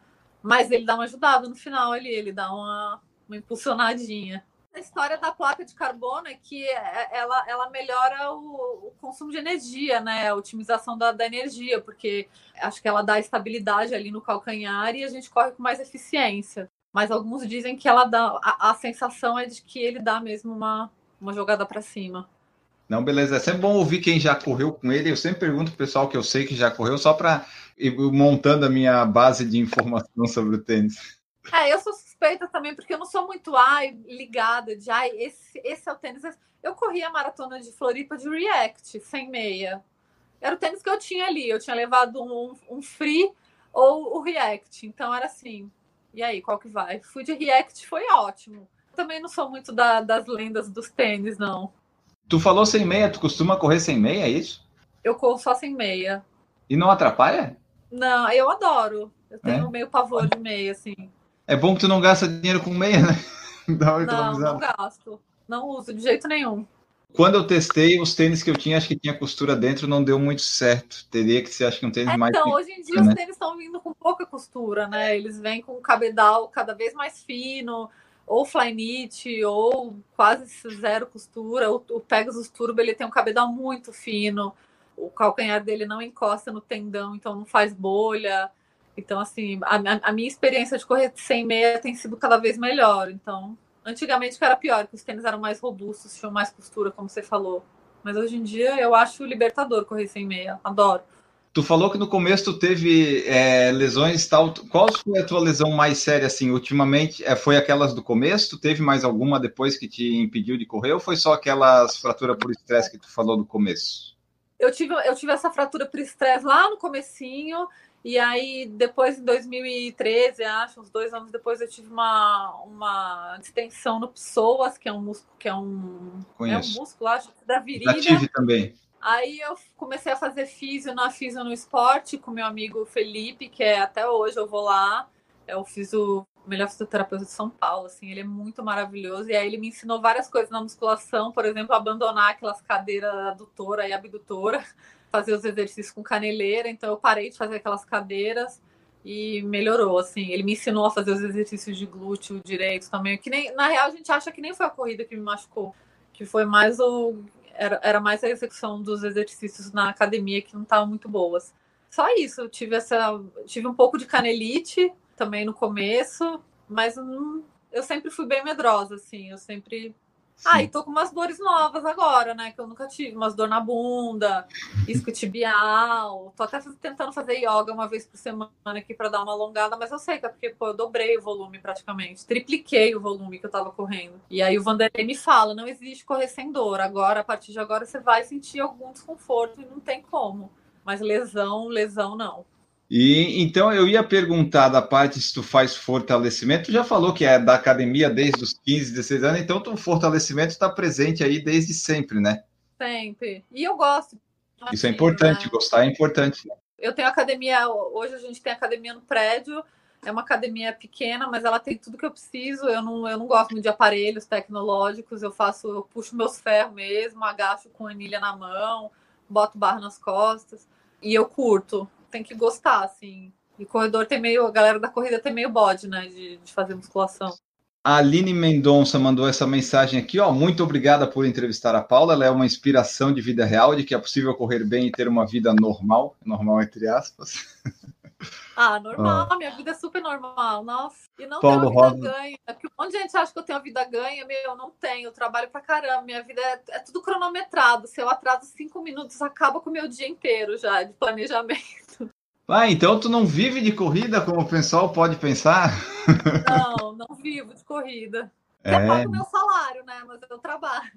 Mas ele dá uma ajudada no final ali, ele dá uma, uma impulsionadinha. A história da placa de carbono é que é, ela, ela melhora o, o consumo de energia, né? A otimização da, da energia, porque acho que ela dá estabilidade ali no calcanhar e a gente corre com mais eficiência mas alguns dizem que ela dá a, a sensação é de que ele dá mesmo uma, uma jogada para cima. Não, beleza. É sempre bom ouvir quem já correu com ele. Eu sempre pergunto pro pessoal que eu sei que já correu, só para ir montando a minha base de informação sobre o tênis. É, eu sou suspeita também, porque eu não sou muito ai, ligada de ai, esse, esse é o tênis. Eu corri a maratona de Floripa de React, sem meia. Era o tênis que eu tinha ali. Eu tinha levado um, um free ou o React. Então era assim, e aí, qual que vai? Fui de React, foi ótimo. Também não sou muito da, das lendas dos tênis, não. Tu falou sem meia, tu costuma correr sem meia, é isso? Eu corro só sem meia. E não atrapalha? Não, eu adoro. Eu tenho é? meio pavor de meia, assim. É bom que tu não gasta dinheiro com meia, né? não, não gasto. Não uso de jeito nenhum. Quando eu testei, os tênis que eu tinha, acho que tinha costura dentro, não deu muito certo. Teria que ser, acho que um tênis é, mais. Então, hoje em dia né? os tênis estão vindo com pouca costura, né? Eles vêm com o cabedal cada vez mais fino, ou Flyknit, ou quase zero costura. O, o Pegasus Turbo ele tem um cabedal muito fino. O calcanhar dele não encosta no tendão, então não faz bolha. Então, assim, a, a minha experiência de correr sem meia tem sido cada vez melhor. Então, Antigamente era pior, que os tênis eram mais robustos, tinham mais costura, como você falou. Mas hoje em dia eu acho libertador correr sem meia. Adoro. Tu falou que no começo tu teve é, lesões tal. Qual foi a tua lesão mais séria, assim, ultimamente? É, foi aquelas do começo? Tu teve mais alguma depois que te impediu de correr? Ou foi só aquelas fraturas por estresse que tu falou no começo? Eu tive, eu tive essa fratura por estresse lá no comecinho. E aí, depois, em 2013, acho, uns dois anos depois, eu tive uma, uma distensão no psoas, que é um músculo, que é um, Conheço. é um músculo, acho, da virilha. Já tive também. Aí eu comecei a fazer físio na Físio no Esporte com meu amigo Felipe, que é até hoje eu vou lá. É o físio melhor fisioterapeuta de São Paulo, assim, ele é muito maravilhoso. E aí ele me ensinou várias coisas na musculação, por exemplo, abandonar aquelas cadeiras adutora e abdutora fazer os exercícios com caneleira, então eu parei de fazer aquelas cadeiras e melhorou, assim. Ele me ensinou a fazer os exercícios de glúteo direito também, que nem, na real, a gente acha que nem foi a corrida que me machucou, que foi mais o, era, era mais a execução dos exercícios na academia que não estavam muito boas. Só isso, eu tive essa. Tive um pouco de canelite também no começo, mas eu sempre fui bem medrosa, assim, eu sempre ah, e tô com umas dores novas agora, né? Que eu nunca tive. Umas dor na bunda, isquiotibial. Tô até tentando fazer yoga uma vez por semana aqui para dar uma alongada, mas eu sei que é porque, pô, eu dobrei o volume praticamente. Tripliquei o volume que eu tava correndo. E aí o Vanderlei me fala, não existe correr sem dor. Agora, a partir de agora, você vai sentir algum desconforto e não tem como. Mas lesão, lesão não. E então eu ia perguntar da parte se tu faz fortalecimento, tu já falou que é da academia desde os 15, 16 anos, então o fortalecimento está presente aí desde sempre, né? Sempre. E eu gosto. Isso é importante, né? gostar é importante. Né? Eu tenho academia, hoje a gente tem academia no prédio, é uma academia pequena, mas ela tem tudo que eu preciso. Eu não, eu não gosto muito de aparelhos tecnológicos, eu faço, eu puxo meus ferros mesmo, agacho com anilha na mão, boto barra nas costas e eu curto tem que gostar, assim. E corredor tem meio. A galera da corrida tem meio bode, né? De, de fazer musculação. A Aline Mendonça mandou essa mensagem aqui, ó. Muito obrigada por entrevistar a Paula. Ela é uma inspiração de vida real, de que é possível correr bem e ter uma vida normal, normal entre aspas. Ah, normal, minha vida é super normal, nossa. E não Paulo tenho vida Rosa. ganha. Porque um monte de gente acha que eu tenho uma vida ganha, meu, eu não tenho, eu trabalho pra caramba. Minha vida é, é tudo cronometrado. Se eu atraso cinco minutos, acaba com o meu dia inteiro já de planejamento. Ah, então tu não vive de corrida, como o pessoal pode pensar? Não, não vivo de corrida. É, é pago meu salário, né? Mas eu trabalho.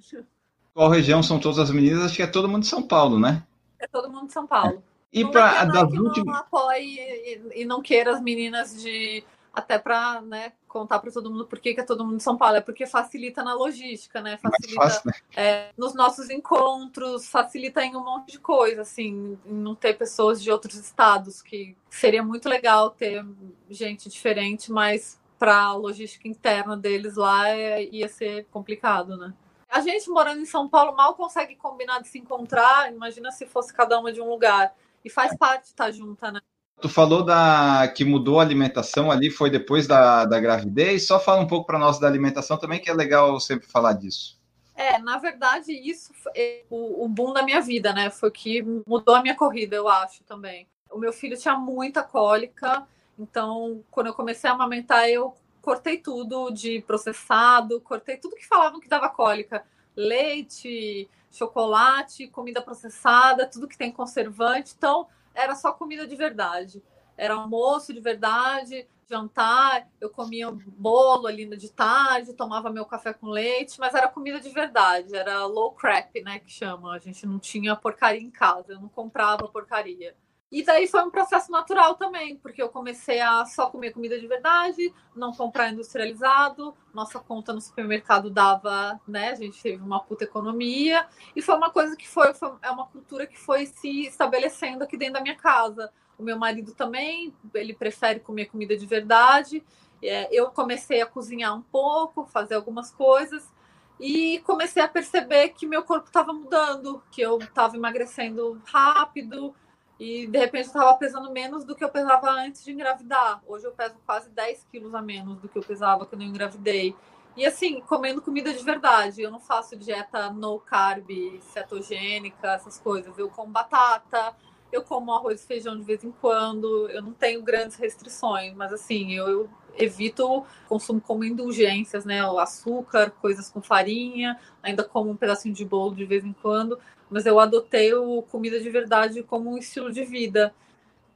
Qual região são todas as meninas? Acho que é todo mundo de São Paulo, né? É todo mundo de São Paulo. E para das últimas. Não apoie e, e, não queira as meninas de. Até para né, contar para todo mundo por que é todo mundo de São Paulo. É porque facilita na logística, né? Facilita fácil, né? É, nos nossos encontros, facilita em um monte de coisa, assim, não ter pessoas de outros estados, que seria muito legal ter gente diferente, mas para a logística interna deles lá é, ia ser complicado, né? A gente morando em São Paulo mal consegue combinar de se encontrar, imagina se fosse cada uma de um lugar. E faz parte estar tá junta, né? Tu falou da que mudou a alimentação ali, foi depois da, da gravidez. Só fala um pouco para nós da alimentação também, que é legal sempre falar disso. É, na verdade, isso foi o, o boom da minha vida, né? Foi que mudou a minha corrida, eu acho também. O meu filho tinha muita cólica, então quando eu comecei a amamentar, eu cortei tudo de processado, cortei tudo que falavam que dava cólica. Leite, chocolate, comida processada, tudo que tem conservante. Então, era só comida de verdade. Era almoço de verdade, jantar, eu comia bolo ali de tarde, tomava meu café com leite, mas era comida de verdade, era low crap, né, que chama. A gente não tinha porcaria em casa, eu não comprava porcaria. E daí foi um processo natural também, porque eu comecei a só comer comida de verdade, não comprar industrializado, nossa conta no supermercado dava, né? A gente teve uma puta economia, e foi uma coisa que foi, foi é uma cultura que foi se estabelecendo aqui dentro da minha casa. O meu marido também, ele prefere comer comida de verdade. É, eu comecei a cozinhar um pouco, fazer algumas coisas, e comecei a perceber que meu corpo estava mudando, que eu estava emagrecendo rápido, e de repente eu estava pesando menos do que eu pesava antes de engravidar. Hoje eu peso quase 10 quilos a menos do que eu pesava quando eu engravidei. E assim, comendo comida de verdade. Eu não faço dieta no carb, cetogênica, essas coisas. Eu como batata, eu como arroz e feijão de vez em quando. Eu não tenho grandes restrições, mas assim, eu, eu evito consumo como indulgências, né? O açúcar, coisas com farinha, ainda como um pedacinho de bolo de vez em quando mas eu adotei o comida de verdade como um estilo de vida.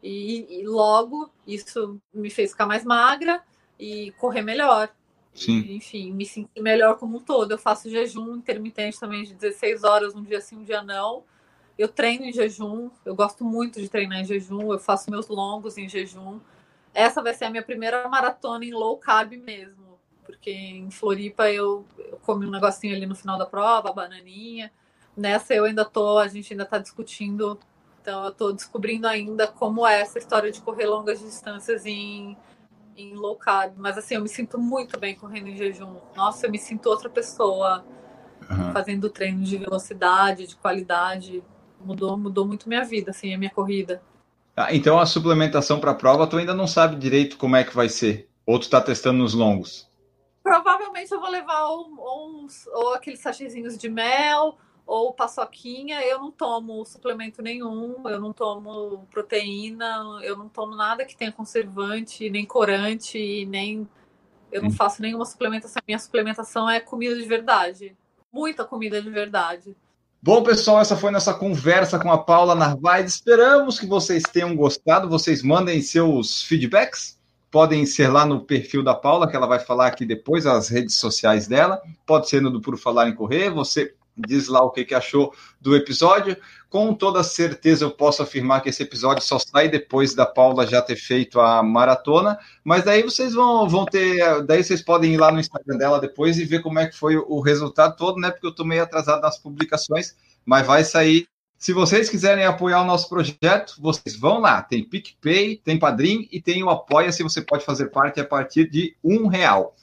E, e logo isso me fez ficar mais magra e correr melhor. Sim. Enfim, me sentir melhor como um todo. Eu faço jejum intermitente também de 16 horas, um dia sim, um dia não. Eu treino em jejum, eu gosto muito de treinar em jejum, eu faço meus longos em jejum. Essa vai ser a minha primeira maratona em low carb mesmo, porque em Floripa eu, eu comi um negocinho ali no final da prova, a bananinha. Nessa eu ainda tô, a gente ainda está discutindo, então eu estou descobrindo ainda como é essa história de correr longas distâncias em, em low carb. Mas assim, eu me sinto muito bem correndo em jejum. Nossa, eu me sinto outra pessoa uhum. fazendo treino de velocidade, de qualidade. Mudou, mudou muito minha vida, assim, a minha corrida. Ah, então a suplementação para a prova, tu ainda não sabe direito como é que vai ser? Ou tu está testando nos longos? Provavelmente eu vou levar uns, ou aqueles sachezinhos de mel, ou paçoquinha. Eu não tomo suplemento nenhum, eu não tomo proteína, eu não tomo nada que tenha conservante, nem corante, nem. Eu não faço nenhuma suplementação. Minha suplementação é comida de verdade. Muita comida de verdade. Bom, pessoal, essa foi nossa conversa com a Paula Narvaez. Esperamos que vocês tenham gostado. Vocês mandem seus feedbacks. Podem ser lá no perfil da Paula, que ela vai falar aqui depois, as redes sociais dela. Pode ser no do Por Falar em Correr. Você diz lá o que, que achou do episódio. Com toda certeza eu posso afirmar que esse episódio só sai depois da Paula já ter feito a maratona, mas daí vocês vão, vão ter, daí vocês podem ir lá no Instagram dela depois e ver como é que foi o resultado todo, né? Porque eu tô meio atrasado nas publicações, mas vai sair. Se vocês quiserem apoiar o nosso projeto, vocês vão lá. Tem PicPay, tem Padrim e tem o Apoia-se. Você pode fazer parte a partir de um real.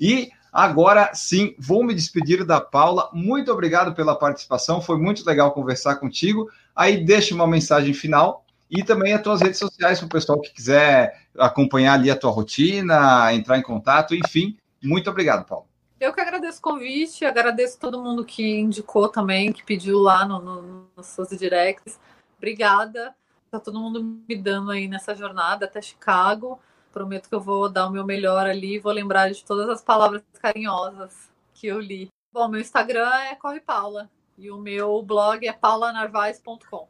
E Agora sim, vou me despedir da Paula. Muito obrigado pela participação, foi muito legal conversar contigo. Aí deixa uma mensagem final e também as tuas redes sociais para o pessoal que quiser acompanhar ali a tua rotina, entrar em contato, enfim. Muito obrigado, Paula. Eu que agradeço o convite, agradeço todo mundo que indicou também, que pediu lá no, no, nos seus directs. Obrigada. Tá todo mundo me dando aí nessa jornada até Chicago. Prometo que eu vou dar o meu melhor ali e vou lembrar de todas as palavras carinhosas que eu li. Bom, meu Instagram é Corre Paula e o meu blog é paulanarvaz.com.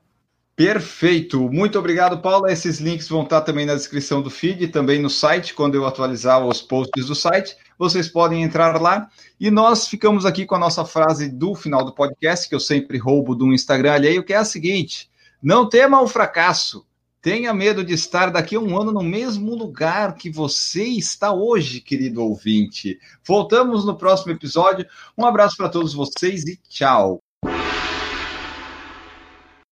Perfeito, muito obrigado, Paula. Esses links vão estar também na descrição do feed também no site, quando eu atualizar os posts do site. Vocês podem entrar lá. E nós ficamos aqui com a nossa frase do final do podcast, que eu sempre roubo do Instagram alheio, que é a seguinte: Não tema o fracasso, Tenha medo de estar daqui a um ano no mesmo lugar que você está hoje, querido ouvinte. Voltamos no próximo episódio. Um abraço para todos vocês e tchau.